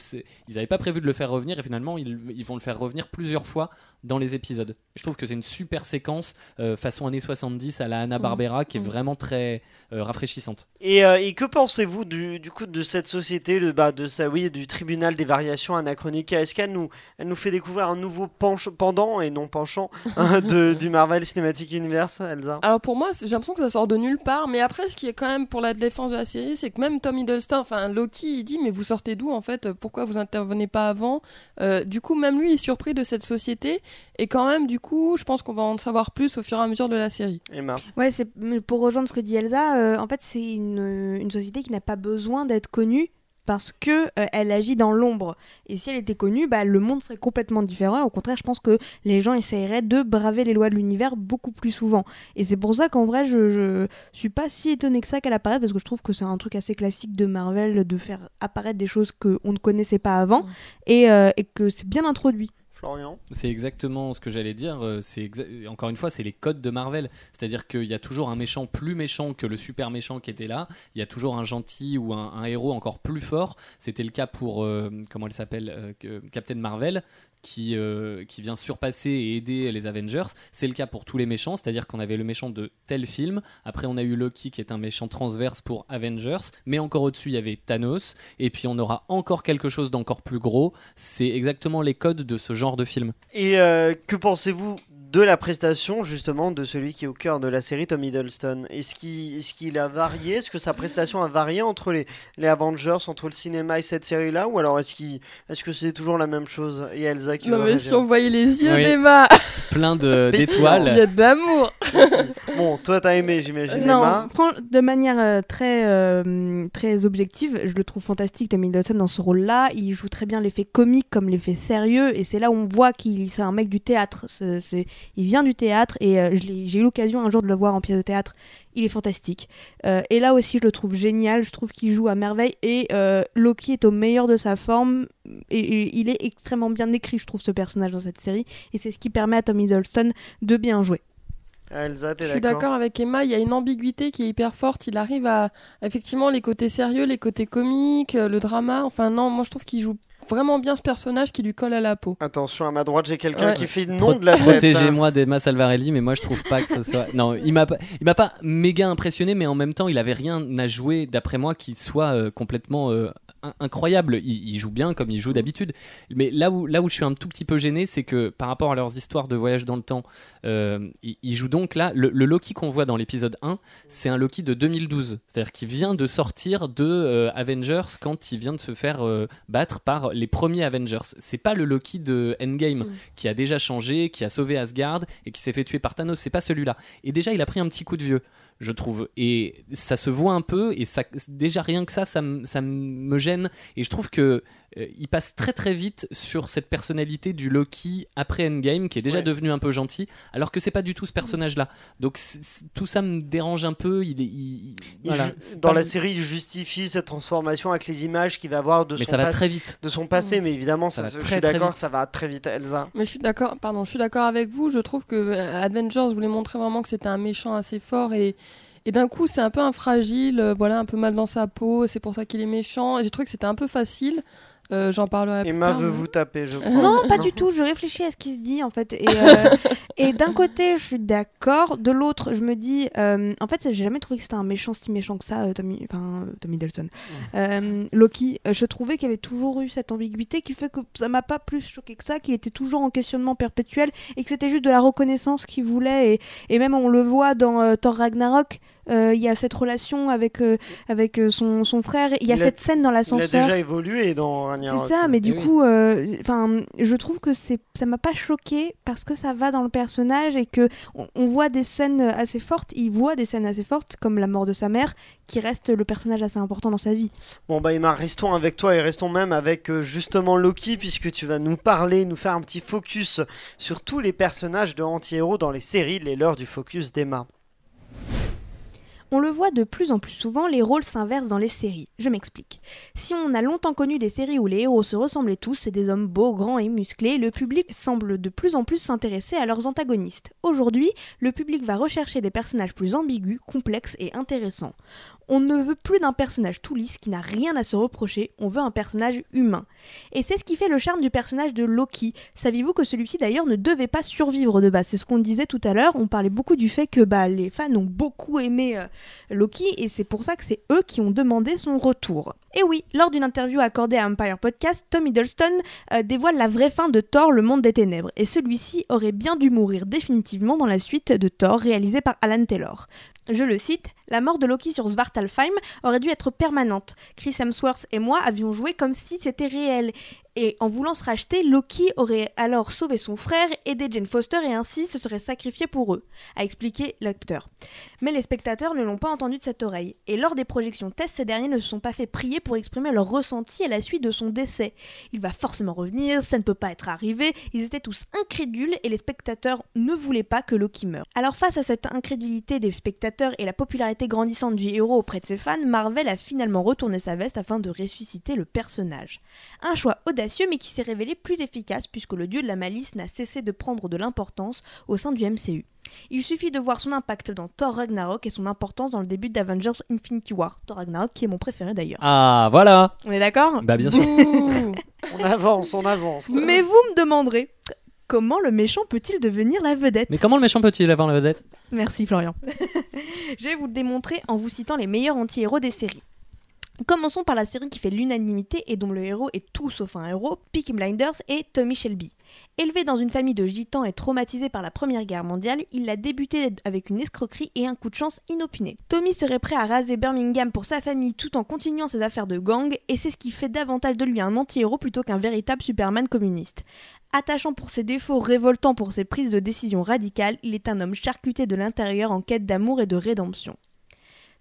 ils n'avaient pas prévu de le faire revenir et finalement ils, ils vont le faire revenir plusieurs fois dans les épisodes. Je trouve que c'est une super séquence euh, façon années 70 à la Hanna Barbera qui est Mm. vraiment très euh, rafraîchissante. Et, euh, et que pensez-vous du, du coup de cette société, de, bah, de ça, oui, du tribunal des variations anachroniques? Est-ce qu'elle nous, elle nous fait découvrir un nouveau pench- pendant et non penchant hein, de, du Marvel Cinematic Universe, Elsa? Alors pour moi, j'ai l'impression que ça sort de nulle part. Mais après, ce qui est quand même pour la défense de la série, c'est que même Tom Hiddleston, enfin Loki, il dit mais vous sortez d'où en fait? Pourquoi vous intervenez pas avant? Euh, Du coup, même lui est surpris de cette société. Et quand même, du coup, je pense qu'on va en savoir plus au fur et à mesure de la série. Emma. Ouais, c'est mais pour rejoindre ce que dit Elsa, euh, en fait, c'est une, une société qui n'a pas besoin d'être connue parce que euh, elle agit dans l'ombre. Et si elle était connue, bah, le monde serait complètement différent. Au contraire, je pense que les gens essaieraient de braver les lois de l'univers beaucoup plus souvent. Et c'est pour ça qu'en vrai, je, je suis pas si étonnée que ça qu'elle apparaisse parce que je trouve que c'est un truc assez classique de Marvel de faire apparaître des choses qu'on ne connaissait pas avant Mm. et, euh, et que c'est bien introduit. Florian. C'est exactement ce que j'allais dire. euh, encore une fois, c'est les codes de Marvel. C'est-à-dire qu'il y a toujours un méchant plus méchant que le super méchant qui était là. Il y a toujours un gentil ou un, héros encore plus fort. C'était le cas pour euh, comment elle s'appelle, euh, Captain Marvel. Qui, euh, qui vient surpasser et aider les Avengers. C'est le cas pour tous les méchants, c'est-à-dire qu'on avait le méchant de tel film, après on a eu Loki qui est un méchant transverse pour Avengers, mais encore au-dessus il y avait Thanos, et puis on aura encore quelque chose d'encore plus gros. C'est exactement les codes de ce genre de film. Et euh, que pensez-vous de la prestation justement de celui qui est au cœur de la série, Tom Hiddleston Est-ce qu'il est qu'il a varié? Est-ce que sa prestation a varié entre les, les Avengers, entre le cinéma et cette série-là? Ou alors est-ce qu'il est-ce que c'est toujours la même chose Et Elsa qui Non mais si on voyait les yeux Oui. d'Emma, Plein de- Pétillant. il y d'étoiles. a de l'amour. Bon, toi t'as aimé j'imagine Non, Emma de manière euh, très, euh, très objective, je le trouve fantastique, Tom Hiddleston, dans ce rôle-là. Il joue très bien l'effet comique comme l'effet sérieux, et c'est là où on voit qu'il c'est un mec du théâtre. C'est- il vient du théâtre, et euh, j'ai eu l'occasion un jour de le voir en pièce de théâtre. Il est fantastique. Euh, et là aussi, je le trouve génial. Je trouve qu'il joue à merveille, et euh, Loki est au meilleur de sa forme. Et, et il est extrêmement bien écrit, je trouve, ce personnage dans cette série, et c'est ce qui permet à Tom Hiddleston de bien jouer. Elsa, Je suis d'accord? avec Emma, il y a une ambiguïté qui est hyper forte. Il arrive à effectivement les côtés sérieux, les côtés comiques, le drama. Enfin non, moi je trouve qu'il joue vraiment bien ce personnage qui lui colle à la peau. Attention, à ma droite, j'ai quelqu'un Ouais. qui fait non Pro- de la tête. hein. Protégez-moi d'Emma Salvarelli, mais moi je trouve pas que ce soit. Non, il m'a pas, il m'a pas méga impressionné, mais en même temps, il avait rien à jouer, d'après moi, qui soit euh, complètement euh, incroyable. Il, il joue bien comme il joue d'habitude. Mais là où, là où je suis un tout petit peu gêné, c'est que par rapport à leurs histoires de voyage dans le temps, euh, il, il joue donc là. Le, le Loki qu'on voit dans l'épisode 1, c'est un Loki de 2012. C'est-à-dire qu'il vient de sortir de euh, Avengers quand il vient de se faire euh, battre par les premiers Avengers. C'est pas le Loki de Endgame Mm. qui a déjà changé, qui a sauvé Asgard et qui s'est fait tuer par Thanos. C'est pas celui-là. Et déjà, il a pris un petit coup de vieux, je trouve. Et ça se voit un peu. Et ça, déjà rien que ça, ça, me- ça me gêne. Et je trouve que euh, il passe très très vite sur cette personnalité du Loki après Endgame, qui est déjà Ouais. devenu un peu gentil, alors que c'est pas du tout ce personnage-là. Donc tout ça me dérange un peu. Il est, il- il- voilà, dans la le- série, il justifie cette transformation avec les images qu'il va avoir de mais son ça va passé. très vite. De son passé, mais évidemment, Ça ça, va je très, suis d'accord, vite. ça va très vite, Elsa. Mais je suis d'accord, pardon, je suis d'accord avec vous. Je trouve que euh, Avengers voulait montrer vraiment que c'était un méchant assez fort et, et d'un coup c'est un peu un fragile, euh, voilà, un peu mal dans sa peau. C'est pour ça qu'il est méchant. Et J'ai trouvé que c'était un peu facile. Euh, J'en parlerai plus Emma tard, veut mais- vous taper, je crois. Non, pas du tout. Je réfléchis à ce qui se dit en fait. Et, euh, et d'un côté, je suis d'accord. De l'autre, je me dis, euh, en fait, j'ai jamais trouvé que c'était un méchant si méchant que ça, Tommy, enfin Tommy. Euh, Loki, je trouvais qu'il y avait toujours eu cette ambiguïté qui fait que ça m'a pas plus choqué que ça, qu'il était toujours en questionnement perpétuel et que c'était juste de la reconnaissance qu'il voulait. Et, et même on le voit dans euh, Thor Ragnarok. Euh, Il y a cette relation avec, euh, avec euh, son, son frère. Il y a Il a- cette scène dans Il a l'ascenseur. déjà évolué dans Ragnarok. C'est ça, mais du Eh oui. coup, euh, enfin, je trouve que c'est, ça m'a pas choqué parce que ça va dans le personnage et que on, on voit des scènes assez fortes. Il voit des scènes assez fortes, comme la mort de sa mère, qui reste le personnage assez important dans sa vie. Bon bah Emma, restons avec toi et restons même avec euh, justement Loki puisque tu vas nous parler, nous faire un petit focus sur tous les personnages de anti-héros dans les séries, les leurs du focus d'Emma. On le voit de plus en plus souvent, les rôles s'inversent dans les séries. Je m'explique. Si on a longtemps connu des séries où les héros se ressemblaient tous, c'est des hommes beaux, grands et musclés, le public semble de plus en plus s'intéresser à leurs antagonistes. Aujourd'hui, le public va rechercher des personnages plus ambigus, complexes et intéressants. On ne veut plus d'un personnage tout lisse qui n'a rien à se reprocher, on veut un personnage humain. Et c'est ce qui fait le charme du personnage de Loki. Saviez-vous que celui-ci d'ailleurs ne devait pas survivre de base? C'est ce qu'on disait tout à l'heure, on parlait beaucoup du fait que bah, les fans ont beaucoup aimé euh, Loki et c'est pour ça que c'est eux qui ont demandé son retour. Et oui, lors d'une interview accordée à Empire Podcast, Tom Hiddleston euh, dévoile la vraie fin de Thor, le monde des ténèbres, et celui-ci aurait bien dû mourir définitivement dans la suite de Thor réalisée par Alan Taylor. Je le cite, la mort de Loki sur Svartalfheim aurait dû être permanente. Chris Hemsworth et moi avions joué comme si c'était réel. Et en voulant se racheter, Loki aurait alors sauvé son frère, aidé Jane Foster et ainsi se serait sacrifié pour eux, a expliqué l'acteur. Mais les spectateurs ne l'ont pas entendu de cette oreille. Et lors des projections tests, ces derniers ne se sont pas fait prier pour exprimer leur ressenti à la suite de son décès. Il va forcément revenir, ça ne peut pas être arrivé. Ils étaient tous incrédules et les spectateurs ne voulaient pas que Loki meure. Alors face à cette incrédulité des spectateurs et la popularité grandissante du héros auprès de ses fans, Marvel a finalement retourné sa veste afin de ressusciter le personnage. Un choix audacieux mais qui s'est révélé plus efficace puisque le dieu de la malice n'a cessé de prendre de l'importance au sein du MCU. Il suffit de voir son impact dans Thor Ragnarok et son importance dans le début d'Avengers Infinity War. Thor Ragnarok qui est mon préféré d'ailleurs. Ah, voilà On est d'accord? Bah, bien sûr. On avance, on avance. Mais vous me demanderez, comment le méchant peut-il devenir la vedette? Mais comment le méchant peut-il avoir la vedette? Merci Florian. Je vais vous le démontrer en vous citant les meilleurs anti-héros des séries. Commençons par la série qui fait l'unanimité et dont le héros est tout sauf un héros, Peaky Blinders et Tommy Shelby. Élevé dans une famille de gitans et traumatisé par la Première Guerre mondiale, il a débuté avec une escroquerie et un coup de chance inopiné. Tommy serait prêt à raser Birmingham pour sa famille tout en continuant ses affaires de gang, et c'est ce qui fait davantage de lui un anti-héros plutôt qu'un véritable Superman communiste. Attachant pour ses défauts, révoltant pour ses prises de décision radicales, il est un homme charcuté de l'intérieur en quête d'amour et de rédemption.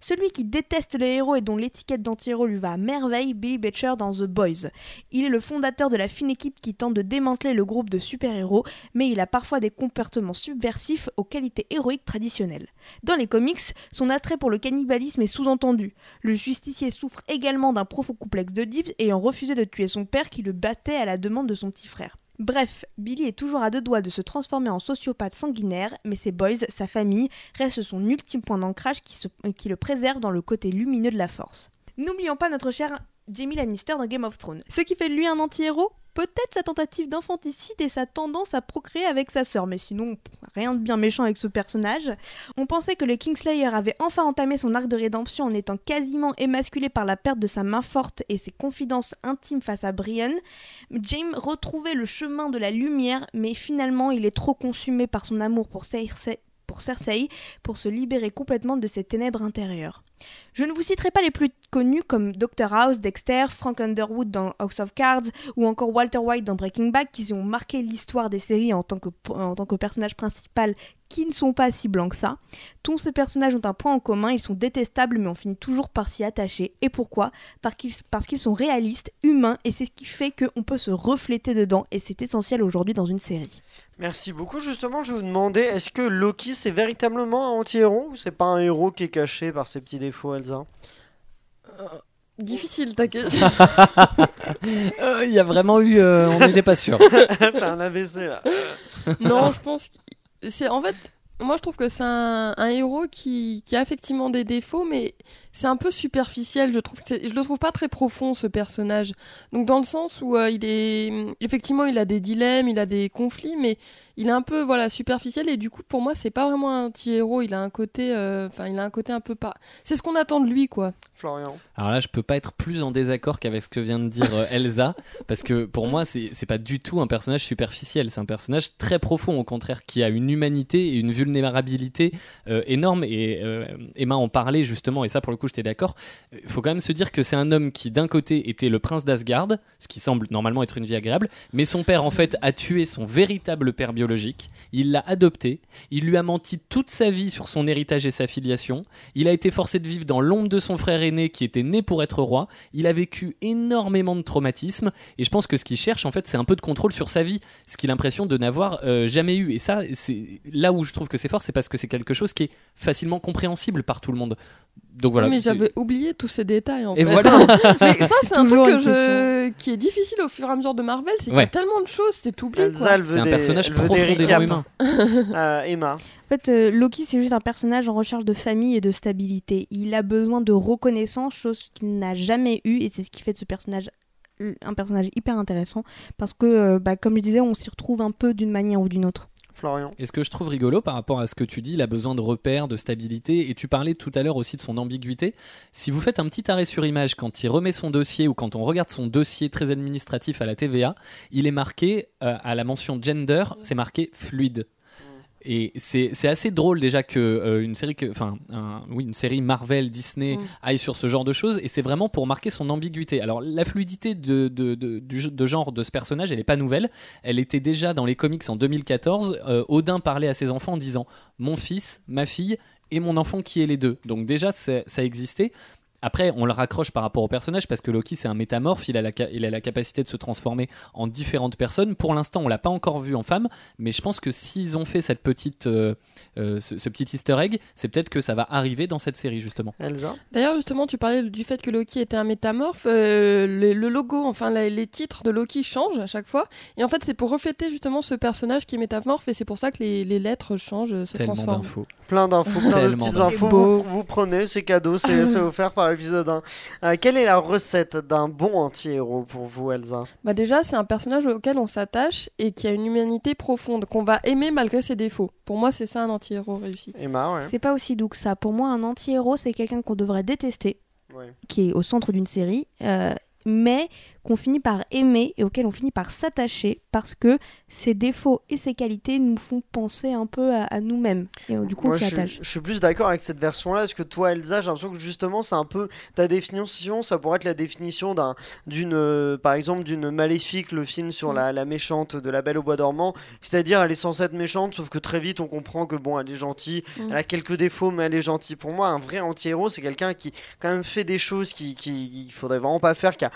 Celui qui déteste les héros et dont l'étiquette d'anti-héros lui va à merveille, Billy Betcher dans The Boys. Il est le fondateur de la fine équipe qui tente de démanteler le groupe de super-héros, mais il a parfois des comportements subversifs aux qualités héroïques traditionnelles. Dans les comics, son attrait pour le cannibalisme est sous-entendu. Le justicier souffre également d'un profond complexe d'Oedipe ayant refusé de tuer son père qui le battait à la demande de son petit frère. Bref, Billy est toujours à deux doigts de se transformer en sociopathe sanguinaire, mais ses boys, sa famille, restent son ultime point d'ancrage qui, se- qui le préserve dans le côté lumineux de la force. N'oublions pas notre cher Jamie Lannister dans Game of Thrones. Ce qui fait de lui un anti-héros Peut-être sa tentative d'infanticide et sa tendance à procréer avec sa sœur, mais sinon, rien de bien méchant avec ce personnage. On pensait que le Kingslayer avait enfin entamé son arc de rédemption en étant quasiment émasculé par la perte de sa main forte et ses confidences intimes face à Brian, James retrouvait le chemin de la lumière, mais finalement il est trop consumé par son amour pour Cersei, pour Cersei pour se libérer complètement de ses ténèbres intérieures. Je ne vous citerai pas les plus connus comme Dr House, Dexter, Frank Underwood dans House of Cards ou encore Walter White dans Breaking Bad qui ont marqué l'histoire des séries en tant, que, en tant que personnage principal qui ne sont pas si blancs que ça. Tous ces personnages ont un point en commun, ils sont détestables mais on finit toujours par s'y attacher. Et pourquoi? Parce qu'ils sont réalistes, humains et c'est ce qui fait qu'on peut se refléter dedans et c'est essentiel aujourd'hui dans une série. Merci beaucoup. Justement, je vous demandais, est-ce que Loki c'est véritablement un anti-héros ou c'est pas un héros qui est caché par ses petits défauts, Elsa? Euh, Difficile ta question. Euh, il y a vraiment eu. Euh, on n'était pas sûr. T'as un AVC là. non, je pense. C'est en fait. Moi, je trouve que c'est un, héros qui, qui, a effectivement des défauts, mais c'est un peu superficiel. Je trouve. Je le trouve pas très profond ce personnage. Donc dans le sens où il est effectivement, il a des dilemmes, il a des conflits, mais il est un peu voilà superficiel et du coup pour moi c'est pas vraiment un petit héros il a un côté euh, enfin il a un côté un peu pas c'est ce qu'on attend de lui quoi. Florian. Alors là je peux pas être plus en désaccord qu'avec ce que vient de dire euh, Elsa parce que pour moi c'est pas du tout un personnage superficiel c'est un personnage très profond au contraire qui a une humanité et une vulnérabilité euh, énorme et Emma en parlait justement et ça pour le coup j'étais d'accord. Il faut quand même se dire que c'est un homme qui d'un côté était le prince d'Asgard ce qui semble normalement être une vie agréable mais son père en fait a tué son véritable père biologique il l'a adopté, il lui a menti toute sa vie sur son héritage et sa filiation, il a été forcé de vivre dans l'ombre de son frère aîné qui était né pour être roi, il a vécu énormément de traumatismes, et je pense que ce qu'il cherche en fait c'est un peu de contrôle sur sa vie, ce qu'il a l'impression de n'avoir euh, jamais eu. Et ça, c'est là où je trouve que c'est fort, c'est parce que c'est quelque chose qui est facilement compréhensible par tout le monde. Donc voilà. Mais j'avais oublié tous ces détails en et fait. voilà. mais ça c'est un truc je... qui est difficile au fur et à mesure de Marvel, c'est qu'il y a tellement de choses, c'est oublié. C'est un personnage profondément humain. euh, Emma. En fait, euh, Loki, c'est juste un personnage en recherche de famille et de stabilité. Il a besoin de reconnaissance, chose qu'il n'a jamais eue, et c'est ce qui fait de ce personnage un personnage hyper intéressant, parce que, euh, bah, comme je disais, on s'y retrouve un peu d'une manière ou d'une autre. Florian. Et ce que je trouve rigolo par rapport à ce que tu dis, il a besoin de repères, de stabilité, et tu parlais tout à l'heure aussi de son ambiguïté. Si vous faites un petit arrêt sur image quand il remet son dossier ou quand on regarde son dossier très administratif à la TVA, il est marqué euh, à la mention gender, c'est marqué fluide. Et c'est assez drôle déjà que euh, une série, enfin, oui, une série Marvel, Disney mm. aille sur ce genre de choses. Et c'est vraiment pour marquer son ambiguïté. Alors la fluidité de, de, de, de genre de ce personnage, elle n'est pas nouvelle. Elle était déjà dans les comics en 2014. Euh, Odin parlait à ses enfants en disant mon fils, ma fille et mon enfant qui est les deux. Donc déjà ça existait. Après, on le raccroche par rapport au personnage parce que Loki, c'est un métamorphe, il a, la, il a la capacité de se transformer en différentes personnes. Pour l'instant, on l'a pas encore vu en femme, mais je pense que s'ils ont fait cette petite, euh, euh, ce, petit easter egg, c'est peut-être que ça va arriver dans cette série, justement. D'ailleurs, justement, tu parlais du fait que Loki était un métamorphe. Euh, le, logo, enfin, les, titres de Loki changent à chaque fois. Et en fait, c'est pour refléter justement ce personnage qui est métamorphe, et c'est pour ça que les, lettres changent, se Tellement transforment. Plein d'infos, plein de petites infos. Vous, vous, prenez, c'est cadeau, c'est offert par épisode 1. Euh, quelle est la recette d'un bon anti-héros pour vous, Elsa? Bah Déjà, c'est un personnage auquel on s'attache et qui a une humanité profonde, qu'on va aimer malgré ses défauts. Pour moi, c'est ça un anti-héros réussi. Emma, ouais. C'est pas aussi doux que ça. Pour moi, un anti-héros, c'est quelqu'un qu'on devrait détester, qui est au centre d'une série, euh, mais qu'on finit par aimer et auquel on finit par s'attacher parce que ses défauts et ses qualités nous font penser un peu à, nous-mêmes. Et euh, du coup, on s'y attache. Je suis plus d'accord avec cette version-là, parce que toi, Elsa, j'ai l'impression que justement, c'est un peu ta définition, ça pourrait être la définition d'un, d'une, euh, par exemple, d'une Maléfique, le film sur la, la, méchante de La Belle au Bois dormant. C'est-à-dire, elle est censée être méchante, sauf que très vite, on comprend que bon, elle est gentille, mm. elle a quelques défauts, mais elle est gentille. Pour moi, un vrai anti-héros, c'est quelqu'un qui, quand même, fait des choses qu'il qui, faudrait vraiment pas faire, qui a,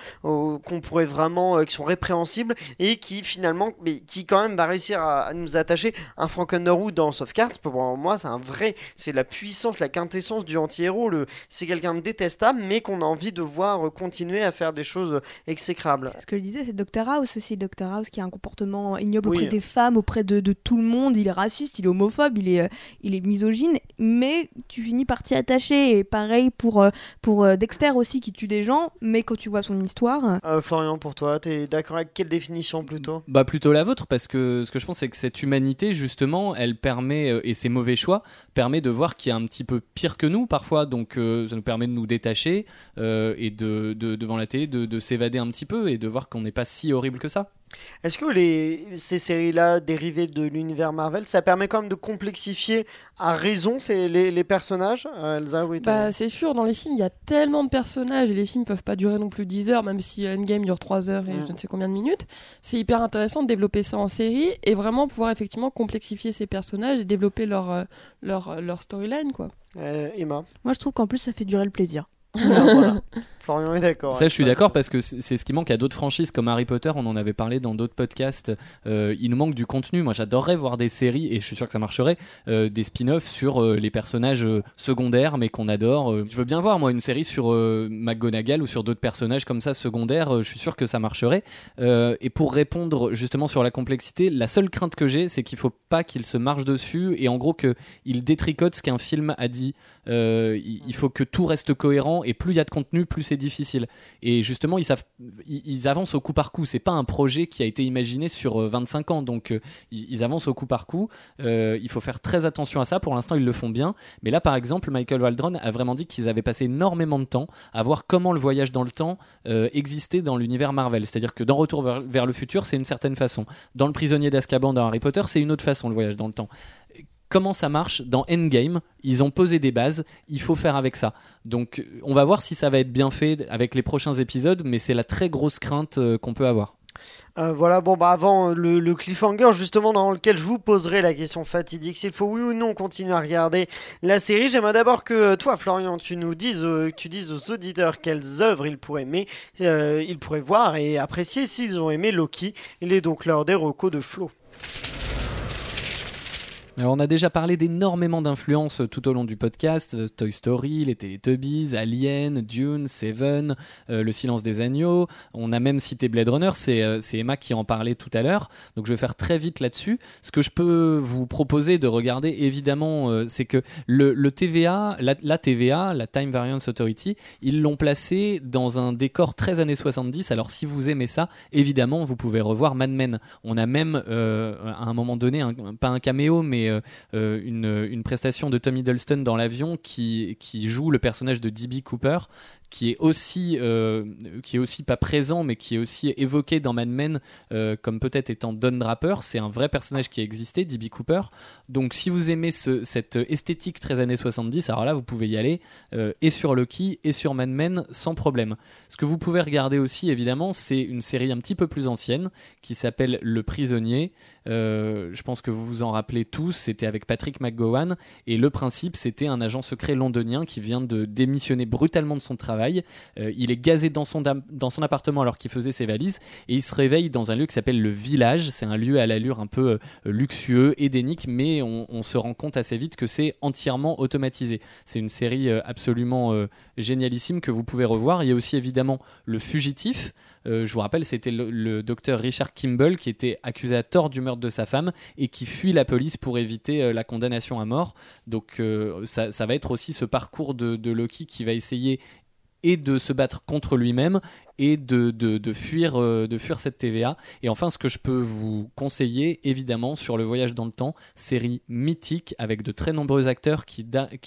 pourrait vraiment, euh, qui sont répréhensibles et qui finalement, mais qui quand même va réussir à, nous attacher. Un Frank Underwood dans Soft Cards, pour moi, c'est un vrai, c'est la puissance, la quintessence du anti-héros. Le, c'est quelqu'un de détestable, mais qu'on a envie de voir continuer à faire des choses exécrables. C'est ce que je disais, c'est Dr House aussi, Dr House qui a un comportement ignoble auprès des femmes, auprès de, de, tout le monde. Il est raciste, il est homophobe, il est, euh, il est misogyne, mais tu finis par t'y attacher. Et pareil pour, euh, pour Dexter aussi qui tue des gens, mais quand tu vois son histoire Florian, pour toi, tu es d'accord avec quelle définition plutôt? Bah plutôt la vôtre, parce que ce que je pense, c'est que cette humanité, justement, elle permet, euh, et ses mauvais choix, permet de voir qu'il y a un petit peu pire que nous parfois, donc euh, ça nous permet de nous détacher euh, et de, devant la télé, de, s'évader un petit peu et de voir qu'on n'est pas si horrible que ça. Est-ce que les, ces séries-là dérivées de l'univers Marvel, ça permet quand même de complexifier à raison les, les, personnages euh, Elsa, oui, bah, C'est sûr, dans les films, il y a tellement de personnages et les films peuvent pas durer non plus 10 heures, même si Endgame dure 3 heures et mm. je ne sais combien de minutes. C'est hyper intéressant de développer ça en série et vraiment pouvoir effectivement complexifier ces personnages et développer leur, euh, leur, leur storyline. quoi. Euh, Emma Moi, je trouve qu'en plus, ça fait durer le plaisir. Florian est d'accord. Ça, je suis d'accord parce que c'est ce qui manque à d'autres franchises comme Harry Potter. On en avait parlé dans d'autres podcasts. Euh, il nous manque du contenu. Moi, j'adorerais voir des séries et je suis sûr que ça marcherait. Euh, des spin-offs sur euh, les personnages secondaires, mais qu'on adore. je veux bien voir moi une série sur McGonagall ou sur d'autres personnages comme ça secondaires. je suis sûr que ça marcherait. et pour répondre justement sur la complexité, la seule crainte que j'ai, c'est qu'il faut pas qu'il se marche dessus et en gros qu'il détricote ce qu'un film a dit. Il faut que tout reste cohérent et plus il y a de contenu, plus c'est difficile. Et justement, ils, avancent au coup par coup. C'est pas un projet qui a été imaginé sur 25 euh, ans, donc euh, ils, avancent au coup par coup. Euh, il faut faire très attention à ça. Pour l'instant, ils le font bien. Mais là, par exemple, Michael Waldron a vraiment dit qu'ils avaient passé énormément de temps à voir comment le voyage dans le temps existait dans l'univers Marvel. C'est-à-dire que dans Retour vers, vers le futur, c'est une certaine façon. Dans Le prisonnier d'Azkaban dans Harry Potter, c'est une autre façon le voyage dans le temps comment ça marche dans Endgame. Ils ont posé des bases, il faut faire avec ça. Donc on va voir si ça va être bien fait avec les prochains épisodes, mais c'est la très grosse crainte euh, qu'on peut avoir. Euh, voilà, bon, bah avant le, cliffhanger, justement, dans lequel je vous poserai la question fatidique s'il faut oui ou non continuer à regarder la série, j'aimerais d'abord que euh, toi, Florian, tu nous dises, tu dises aux auditeurs quelles œuvres ils pourraient aimer, ils pourraient voir et apprécier s'ils ont aimé Loki. Il est donc l'heure des recos de Flo. Alors on a déjà parlé d'énormément d'influences tout au long du podcast, euh, Toy Story, les Teletubbies, Alien, Dune, Seven, euh, Le Silence des Agneaux, on a même cité Blade Runner, euh, c'est Emma qui en parlait tout à l'heure, donc je vais faire très vite là-dessus. Ce que je peux vous proposer de regarder évidemment, c'est que le, TVA, la, TVA, la Time Variance Authority, ils l'ont placé dans un décor très années 70, alors si vous aimez ça, évidemment vous pouvez revoir Mad Men. On a même à un moment donné, pas un caméo, mais euh, euh, une, prestation de Tom Hiddleston dans l'avion qui, qui joue le personnage de D.B. Cooper, qui est aussi euh, qui est aussi pas présent mais qui est aussi évoqué dans Mad Men comme peut-être étant Don Draper c'est un vrai personnage qui a existé D.B. Cooper donc si vous aimez cette esthétique très années 70 alors là vous pouvez y aller et sur Loki et sur Mad Men sans problème ce que vous pouvez regarder aussi évidemment c'est une série un petit peu plus ancienne qui s'appelle Le Prisonnier euh, je pense que vous vous en rappelez tous, c'était avec Patrick McGowan, et le principe c'était un agent secret londonien qui vient de démissionner brutalement de son travail. Euh, il est gazé dans son, dans son appartement alors qu'il faisait ses valises, et il se réveille dans un lieu qui s'appelle le village. C'est un lieu à l'allure un peu euh, luxueux, édénique, mais on, se rend compte assez vite que c'est entièrement automatisé. C'est une série absolument génialissime que vous pouvez revoir. Il y a aussi évidemment Le Fugitif. Euh, je vous rappelle, c'était le, docteur Richard Kimball qui était accusé à tort du meurtre de sa femme et qui fuit la police pour éviter euh, la condamnation à mort. Donc euh, ça, va être aussi ce parcours de Loki qui va essayer et de se battre contre lui-même et de, de, fuir, cette TVA. Et enfin, ce que je peux vous conseiller, évidemment, sur le voyage dans le temps, série mythique avec de très nombreux acteurs qui,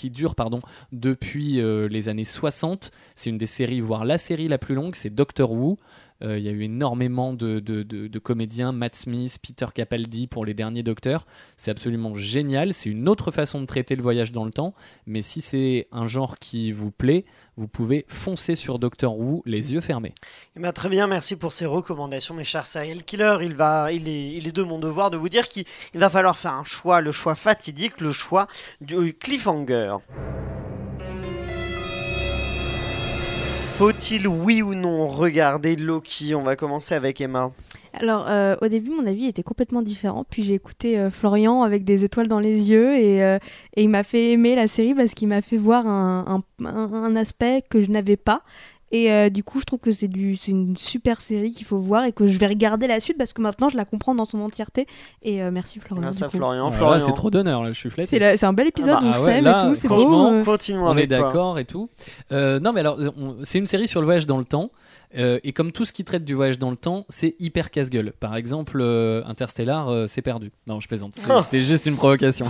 durent pardon, depuis les années 60. C'est une des séries, voire la série la plus longue, c'est Doctor Who. Euh, il y a eu énormément de, comédiens, Matt Smith, Peter Capaldi pour les derniers Docteurs. C'est absolument génial. C'est une autre façon de traiter le voyage dans le temps. Mais si c'est un genre qui vous plaît, vous pouvez foncer sur Doctor Who les yeux fermés. Eh ben, très bien, merci pour ces recommandations, mes chers serial killers. Il, va, il, est, il est de mon devoir de vous dire qu'il va falloir faire un choix, le choix fatidique, le choix du cliffhanger. Faut-il, oui ou non, regarder Loki? On va commencer avec Emma. Alors, euh, au début, mon avis était complètement différent. Puis j'ai écouté euh, Florian avec des étoiles dans les yeux et, euh, et il m'a fait aimer la série parce qu'il m'a fait voir un, aspect que je n'avais pas. Et euh, du coup, je trouve que c'est une super série qu'il faut voir et que je vais regarder la suite parce que maintenant je la comprends dans son entièreté. Et euh, merci Florian. Merci à Florian. c'est trop d'honneur, je suis flatté. C'est un bel épisode, ah bah, on s'aime et tout, c'est beau. Euh. on est d'accord et tout. non, mais alors, c'est une série sur le voyage dans le temps. et comme tout ce qui traite du voyage dans le temps, c'est hyper casse-gueule. Par exemple, Interstellar, c'est perdu. Non, je plaisante. C'était juste une provocation.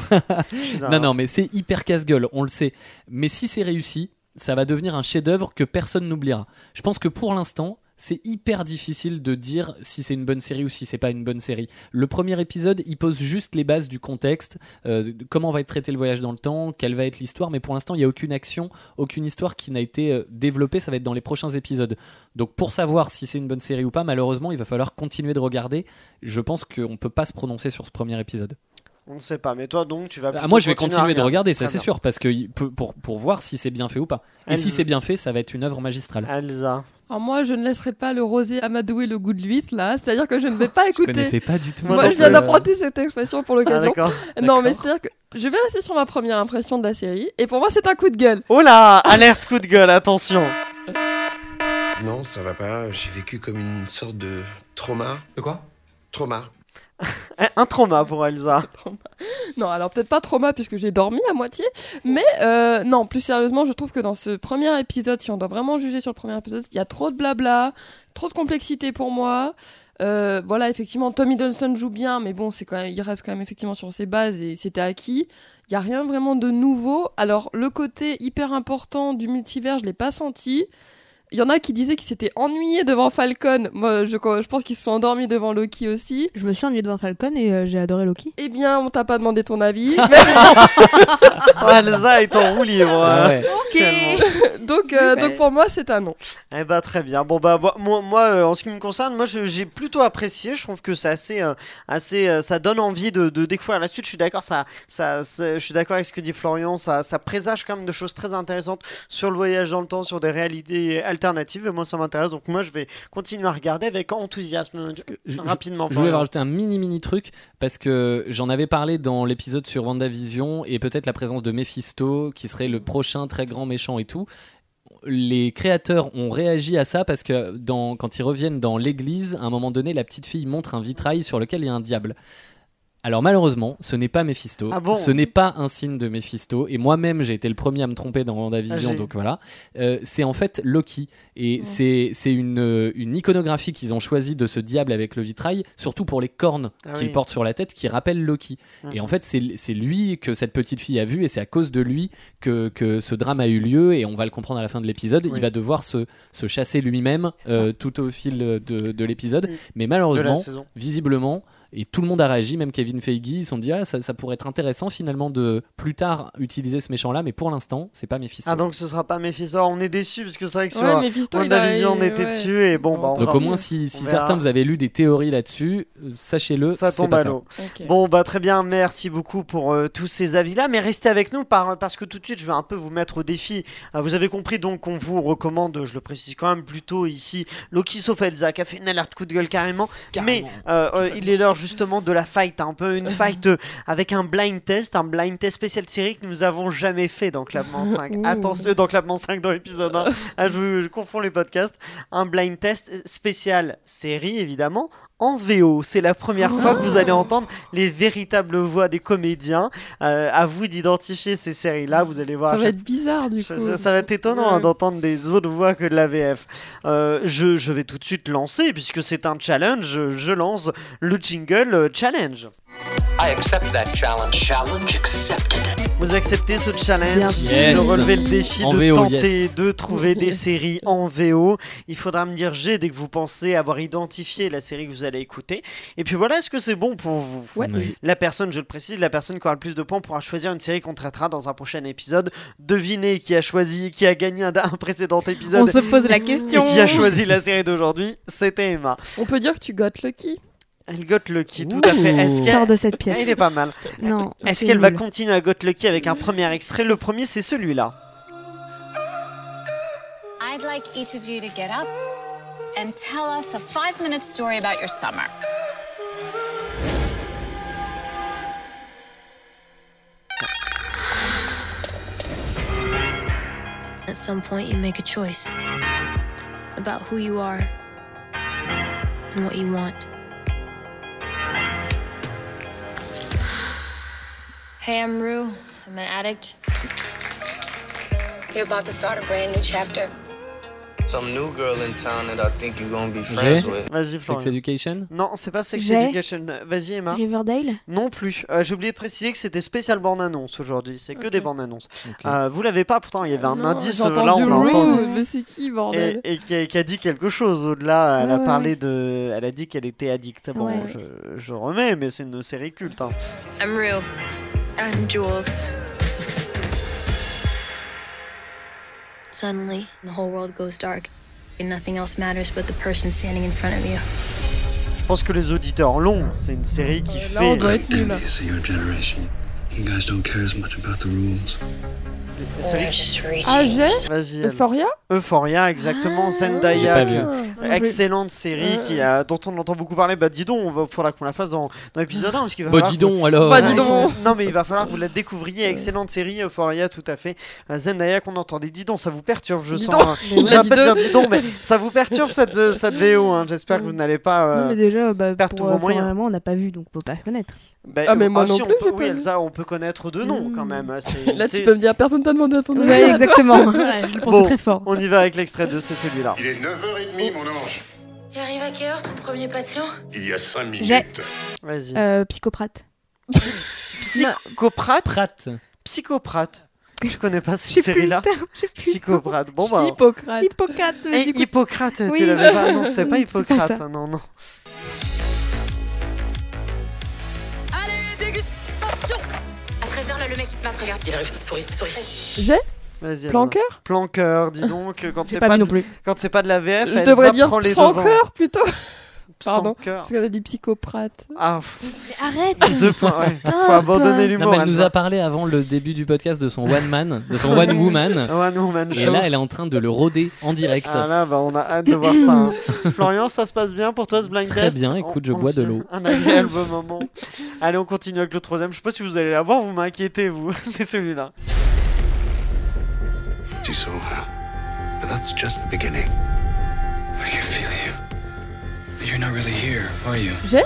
non, non, mais c'est hyper casse-gueule, on le sait. Mais si c'est réussi, ça va devenir un chef-d'œuvre que personne n'oubliera. Je pense que pour l'instant, c'est hyper difficile de dire si c'est une bonne série ou si c'est pas une bonne série. Le premier épisode, il pose juste les bases du contexte, euh, comment va être traité le voyage dans le temps, quelle va être l'histoire, mais pour l'instant, il n'y a aucune action, aucune histoire qui n'a été euh, développée, ça va être dans les prochains épisodes. Donc pour savoir si c'est une bonne série ou pas, malheureusement, il va falloir continuer de regarder. Je pense qu'on ne peut pas se prononcer sur ce premier épisode. On ne sait pas, mais toi donc tu vas. Ah, moi je vais continuer de regarder, ça c'est sûr, parce que pour, pour voir si c'est bien fait ou pas. Et si c'est bien fait, ça va être une œuvre magistrale. Elsa. Alors moi, je ne laisserai pas le rosé amadouer le goût de l'huître, là. C'est-à-dire que je ne vais pas Je écouter. connaissais pas du tout. Moi je viens plus. d'apprendre cette expression pour Ah, l'occasion. d'accord. non, mais c'est-à-dire que je vais rester sur ma première impression de la série. Et pour moi, c'est un coup de gueule. Oh là Alerte coup de gueule, attention Non, ça va pas. J'ai vécu comme une sorte de trauma. De quoi? Trauma. Eh, Un trauma pour Elsa. Non, alors peut-être pas trauma puisque j'ai dormi à moitié, mais euh, non, plus sérieusement, je trouve que dans ce premier épisode, si on doit vraiment juger sur le premier épisode, il y a trop de blabla, trop de complexité pour moi. Euh, voilà, effectivement, Tommy Hiddleston joue bien, mais bon, c'est quand même, il reste quand même effectivement sur ses bases et c'était acquis. Il y a rien vraiment de nouveau. Alors le côté hyper important du multivers, je l'ai pas senti. Il y en a qui disaient qu'ils s'étaient ennuyés devant Falcon. Moi, je, je pense qu'ils se sont endormis devant Loki aussi. Je me suis ennuyée devant Falcon et euh, j'ai adoré Loki. Eh bien, on t'a pas demandé ton avis. Elsa est en roue libre. Ah ouais. Tellement. Donc, euh, donc pour moi, c'est un non. Eh bah très bien. Bon bah moi, moi euh, en ce qui me concerne, moi j'ai plutôt apprécié. Je trouve que c'est assez, euh, assez, euh, ça donne envie de, de découvrir la suite. Je suis d'accord, ça, ça, ça- je suis d'accord avec ce que dit Florian. Ça, ça présage quand même de choses très intéressantes sur le voyage dans le temps, sur des réalités alternatives. Et moi ça m'intéresse. Donc moi je vais continuer à regarder avec enthousiasme. je- rapidement. Je voulais rajouter un mini mini truc parce que j'en avais parlé dans l'épisode sur WandaVision et peut-être la présence de Mephisto qui serait le prochain très grand méchant et tout. Les créateurs ont réagi à ça parce que dans, quand ils reviennent dans l'église, à un moment donné, la petite fille montre un vitrail sur lequel il y a un diable. Alors malheureusement, ce n'est pas Mephisto, Ah bon ce n'est pas un signe de Mephisto, et moi-même j'ai été le premier à me tromper dans Ah, WandaVision, j'ai- donc voilà. Euh, c'est en fait Loki, et c'est c'est une, euh, une iconographie qu'ils ont choisi de ce diable avec le vitrail, surtout pour les cornes Ah qu'il oui. porte sur la tête, qui rappellent Loki. Et en fait, c'est c'est lui que cette petite fille a vu, et c'est à cause de lui que, que ce drame a eu lieu, et on va le comprendre à la fin de l'épisode. Oui. Il va devoir se, se chasser lui-même euh, tout au fil de, de l'épisode, mais malheureusement, visiblement, et tout le monde a réagi, même Kevin Feige, ils se sont dit ah, ça, ça pourrait être intéressant finalement de plus tard utiliser ce méchant-là, mais pour l'instant, c'est pas Mephisto. Ah donc ce sera pas Mephisto. On est déçus parce que c'est vrai que sur Ouais, a- WandaVision on était ouais. dessus et bon bah on Donc au moins, si, certains vous avez lu des théories là-dessus, sachez-le, ça c'est tombe pas à ça. l'eau. Bon, bah très bien, merci beaucoup pour euh, tous ces avis-là, mais restez avec nous par- parce que tout de suite je vais un peu vous mettre au défi. Euh, vous avez compris donc qu'on vous recommande, je le précise quand même plutôt ici, Loki sauf Elsa qui a fait une alerte coup de gueule carrément, mais euh, euh, il est l'heure justement de la fight, un peu une fight euh, avec un blind test, un blind test spécial série que nous avons jamais fait dans Clapement 5. Ouh. Attention, dans Clapement 5 dans l'épisode 1, Ah, je, je confonds les podcasts, un blind test spécial série évidemment. En VO, c'est la première fois que vous allez entendre les véritables voix des comédiens. Euh, à vous d'identifier ces séries-là. Vous allez voir. Ça va chaque être bizarre du coup. ça, va être étonnant hein, d'entendre des autres voix que de la VF. Euh, je, je vais tout de suite lancer, puisque c'est un challenge, je, je lance le jingle euh, challenge. I accept that challenge. Challenge accepted. Vous acceptez ce challenge? Bien sûr. Yes. de relever le défi En de VO, tenter yes. de trouver des séries en VO. Il faudra me dire G dès que vous pensez avoir identifié la série que vous allez écouter. Et puis voilà, est-ce que c'est bon pour vous Ouais. Oui. La personne, je le précise, la personne qui aura le plus de points pourra choisir une série qu'on traitera dans un prochain épisode. Devinez qui a choisi, qui a gagné un, un précédent épisode. On se pose la question. qui a choisi la série d'aujourd'hui C'était Emma. On peut dire que tu gottes Lucky. Elle gote Lucky, tout à fait. Est-ce Ouh. qu'elle- Sors de cette pièce. il est pas mal. Non. Est-ce qu'elle va continuer à gote Lucky avec un premier extrait? Le premier, c'est celui-là. I'd like each of you to get up and tell us a five minute story about your summer. At some point, you make a choice about who you are and what you want. Hey, I'm Rue. I'm an addict. You're about to start a brand new chapter. Some new girl in town that I think you're gonna be J'ai friends with. Vas-y, Sex Florian. Education? Non, c'est pas Sex J'ai- Education. Vas-y, Emma. Riverdale? Non plus. Euh, J'ai oublié de préciser que c'était spécial bande-annonce aujourd'hui. C'est que des bandes-annonces. Ok. Euh, vous l'avez pas, pourtant, il y avait un Non, indice. j'ai euh, là, on l'a entendu. Mais c'est qui, bordel Et, et qui, a, qui a dit quelque chose au-delà. Elle Ouais, a ouais, parlé de. Elle a dit qu'elle était addicte. Bon, Ouais. je, je remets, mais c'est une série culte. hein. I'm Rue. I'm Jules. Suddenly, the whole world goes dark, and nothing else matters but the person standing in front of you. Je pense que les auditeurs l'ont. C'est une série qui Euh, Là, fait. on doit être nul. Your generation. You guys don't care as much about the rules. Just reaching. Ah, j'ai Vas-y. Euphoria Euphoria, exactement. J'ai Zendaya. pas vu. Ah, Excellente série qui a, dont on entend beaucoup parler. Bah dis donc, il faudra qu'on la fasse dans, dans l'épisode 1 parce qu'il va Bah dis que- donc alors Bah, dis donc. Non mais il va falloir que vous la découvriez. Excellente série, Euphoria, tout à fait. Euh, Zendaya qu'on entendait. Dis donc, ça vous perturbe, je Dis sens. hein. Je a vais pas dire dis donc, mais ça vous perturbe cette, euh, cette VO. hein. J'espère que vous n'allez pas. euh, Non, mais déjà, bah, perdre tous pour vos euh, moyens. On n'a pas vu, donc on peut pas connaître. Bah, Ah, mais moi ah, non si, plus, peut- j'ai Oui. Elsa, on peut connaître deux noms quand même. C'est- Là, tu peux me dire, personne t'a demandé à ton avis. Ouais, exactement. Voilà, je le pensais Bon. très fort. On y va avec l'extrait 2, c'est celui-là. Il est 9h30, mon ange. Il arrive à quelle heure ton premier patient? Il y a 5 minutes. J'ai- Vas-y. Euh, Psychoprate. Psychoprate Pratt. Psychoprate. Je connais pas cette série-là. Psychoprate. Bon bah. Hippocrate. Hippocrate. mais Eh, Hippocrate, tu l'avais pas Non, c'est pas Hippocrate. non, non. Dégustation À 13h, là, le mec, il te passe, regarde. Il arrive, souris, souris. J'ai Vas-y. Planqueur. Planqueur, dis donc. Quand J'ai c'est pas pas, vu non plus. quand c'est pas de la VF, Je Elsa devrais dire prend les sans devants. cœur plutôt. Sans Pardon. cœur. Parce qu'elle a dit psychoprate. Ah, pff, Arrête deux points. Ouais. Faut abandonner Non, l'humour. mais elle nous a parlé avant le début du podcast de son one man, de son one woman. One Woman Et Show. là, elle est en train de le rôder en direct. Ah là, bah, on a hâte de voir ça. hein. Florian, ça se passe bien pour toi ce blind Très test bien, écoute, je bois de l'eau. Un agréable moment. Allez, on continue avec le troisième. Je sais pas si vous allez la voir, vous m'inquiétez, vous. C'est celui-là. You saw her. But that's just the beginning. You're not really here, are you? J'ai?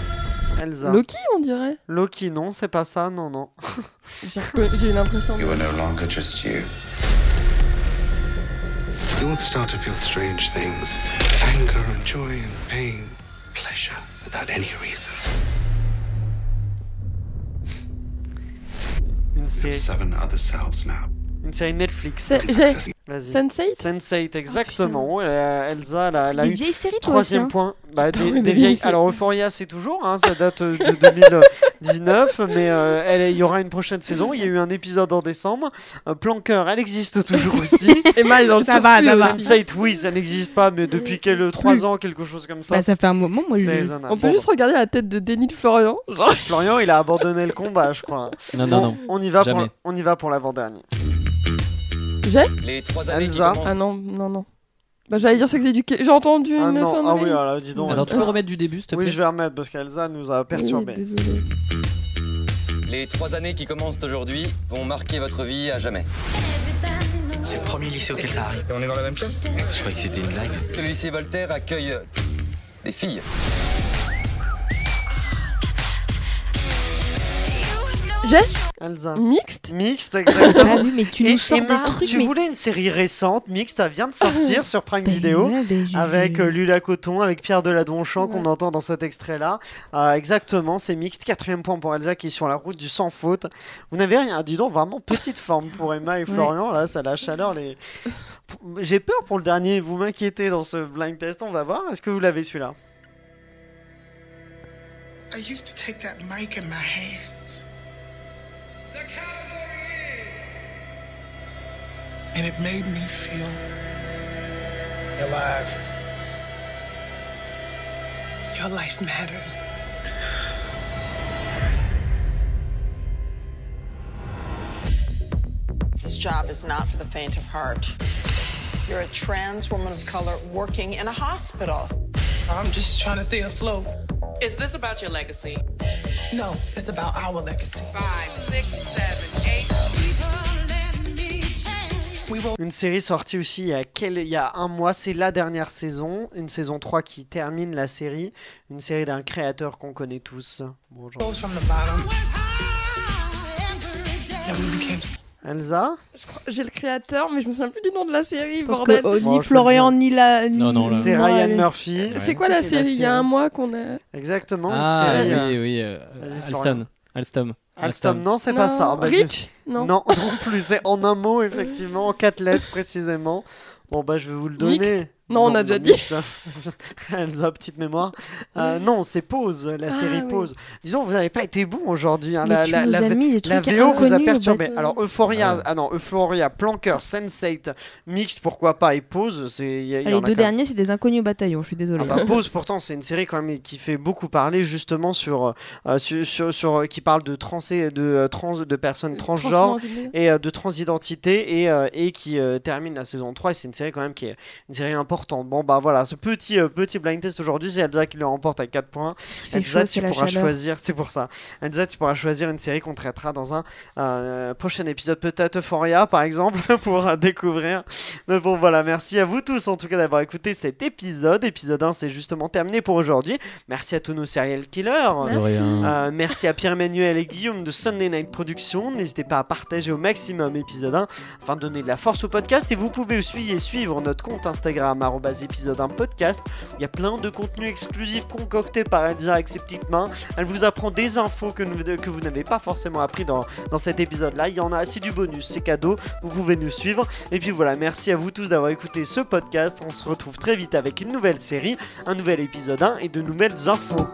Elsa. Loki, on dirait. Loki, non, c'est pas ça, non, non. J'ai l'impression. You are no longer just you. You will start to feel strange things anger and joy and pain, pleasure without any reason. Une You have série, seven other selves now. une série Netflix. J'ai. Sense8 Sense8, exactement. Elle a- Elsa, elle a, elle a Des eu vieilles séries, toi aussi. troisième hein. point. Bah, Putain, des, oui, des des vieilles. vieilles Alors Euphoria, c'est toujours, hein, ça date euh, de 2019, mais euh, elle- il y aura une prochaine saison. Il y a eu un épisode en décembre. Euh, Planqueur, elle existe toujours aussi. Emma est dans le Ça va, ça va. aussi. Sense8, oui, ça n'existe pas, mais depuis quel, 3 ans, quelque chose comme ça. Bah, ça fait un moment, moi, je. On peut Bon, juste regarder la tête de Denis de Florian. Genre, Florian, il a abandonné le combat, je crois. Non, non, Bon, non. On y va pour, on y va pour l'avant-dernier. J'ai Les trois années Elsa. qui Ah non, non, non. Bah, j'allais dire Sex Education. J'ai entendu Ah une non, ah sonnerie. oui, alors dis donc. Attends, tu peux remettre du début, s'il te plaît Oui, je vais remettre parce qu'Elsa nous a Oui, perturbés. désolé. Les trois années qui commencent aujourd'hui vont marquer votre vie à jamais. C'est le premier lycée auquel ça arrive. on est dans la même classe Je croyais que c'était une blague. Le lycée Voltaire accueille euh, des filles. J'ai Elsa. mixte. Mixte, exactement. vu, mais tu Et nous sors Emma, des trucs, tu mais. voulais une série récente, mixte, elle vient de sortir sur Prime Ben Video. ben Avec vu. euh, Lula Coton, avec Pierre Deladonchamp qu'on entend dans cet extrait-là. Euh, exactement, c'est mixte. Quatrième point pour Elsa qui est sur la route du sans faute. Vous n'avez rien, dis donc, vraiment petite forme pour Emma et Florian. Là, ça la chaleur. Les... J'ai peur pour le dernier, vous m'inquiétez dans ce blind test. On va voir. Est-ce que vous l'avez celui-là? I used to take that mic in my hands. And it made me feel alive. Your life matters. This job is not for the faint of heart. You're a trans woman of color working in a hospital. I'm just trying to stay afloat. Is this about your legacy? No, it's about our legacy. Five, six, seven, eight. Une série sortie aussi il y a, quel- il y a un mois, c'est la dernière saison, une saison 3 qui termine la série, une série d'un créateur qu'on connaît tous. Bonjour. Elsa? Je crois- J'ai le créateur, mais je me souviens plus du nom de la série, Parce bordel. que euh, Bon, ni Florian ni la. ni- Non, non, là. C'est Ryan Murphy. C'est quoi la série? Il y a un mois qu'on a. Exactement. Ah série, oui, euh, oui, euh, Alstom. Alstom. Alstom, non, c'est pas ça. Bah, Rich Non. Non, non plus. C'est en un mot, effectivement, en quatre lettres précisément. Bon, bah, je vais vous le donner. Non, on a déjà dit. Elsa, petite mémoire. Euh, non, c'est Pause, la Ah, série oui. Pause. Disons, vous n'avez pas été bon aujourd'hui. hein. La, tu la, la- la VO vous a perturbé. bah- Alors, Euphoria, Ah. ah non, Euphoria, Planqueur, Sense8, Mixte, pourquoi pas, et Pause. c'est- il y a- il y Ah, Les deux même. derniers, c'est des inconnus au bataillon, je suis désolée. Ah bah, Pause, pourtant, c'est une série quand même qui fait beaucoup parler justement sur, euh, sur, sur, sur- qui parle de trans et de euh, trans, de personnes transgenres et euh, de transidentité et, euh, et qui euh, termine la saison 3 et c'est une série quand même qui est une série importante. Bon bah voilà, ce petit euh, petit blind test aujourd'hui, c'est Elsa qui le remporte à 4 points. Elsa, chaud, tu pourras choisir, c'est pour ça. Elsa, tu pourras choisir une série qu'on traitera dans un euh, prochain épisode, peut-être Euphoria par exemple, pour euh, découvrir. Mais bon voilà, merci à vous tous en tout cas d'avoir écouté cet épisode. Épisode 1, c'est justement terminé pour aujourd'hui. Merci à tous nos serial killers. Rien. Euh, merci à Pierre-Emmanuel et Guillaume de Sunday Night Productions. N'hésitez pas à partager au maximum épisode 1 afin de donner de la force au podcast. Et vous pouvez aussi suivre notre compte Instagram, épisode 1 podcast. Il y a plein de contenus exclusifs concoctés par Elsa avec ses petites mains. Elle vous apprend des infos que vous n'avez pas forcément appris dans, dans cet épisode-là. Il y en a assez du bonus, c'est cadeau. Vous pouvez nous suivre. Et puis voilà, merci à vous tous d'avoir écouté ce podcast. On se retrouve très vite avec une nouvelle série, un nouvel épisode 1 et de nouvelles infos.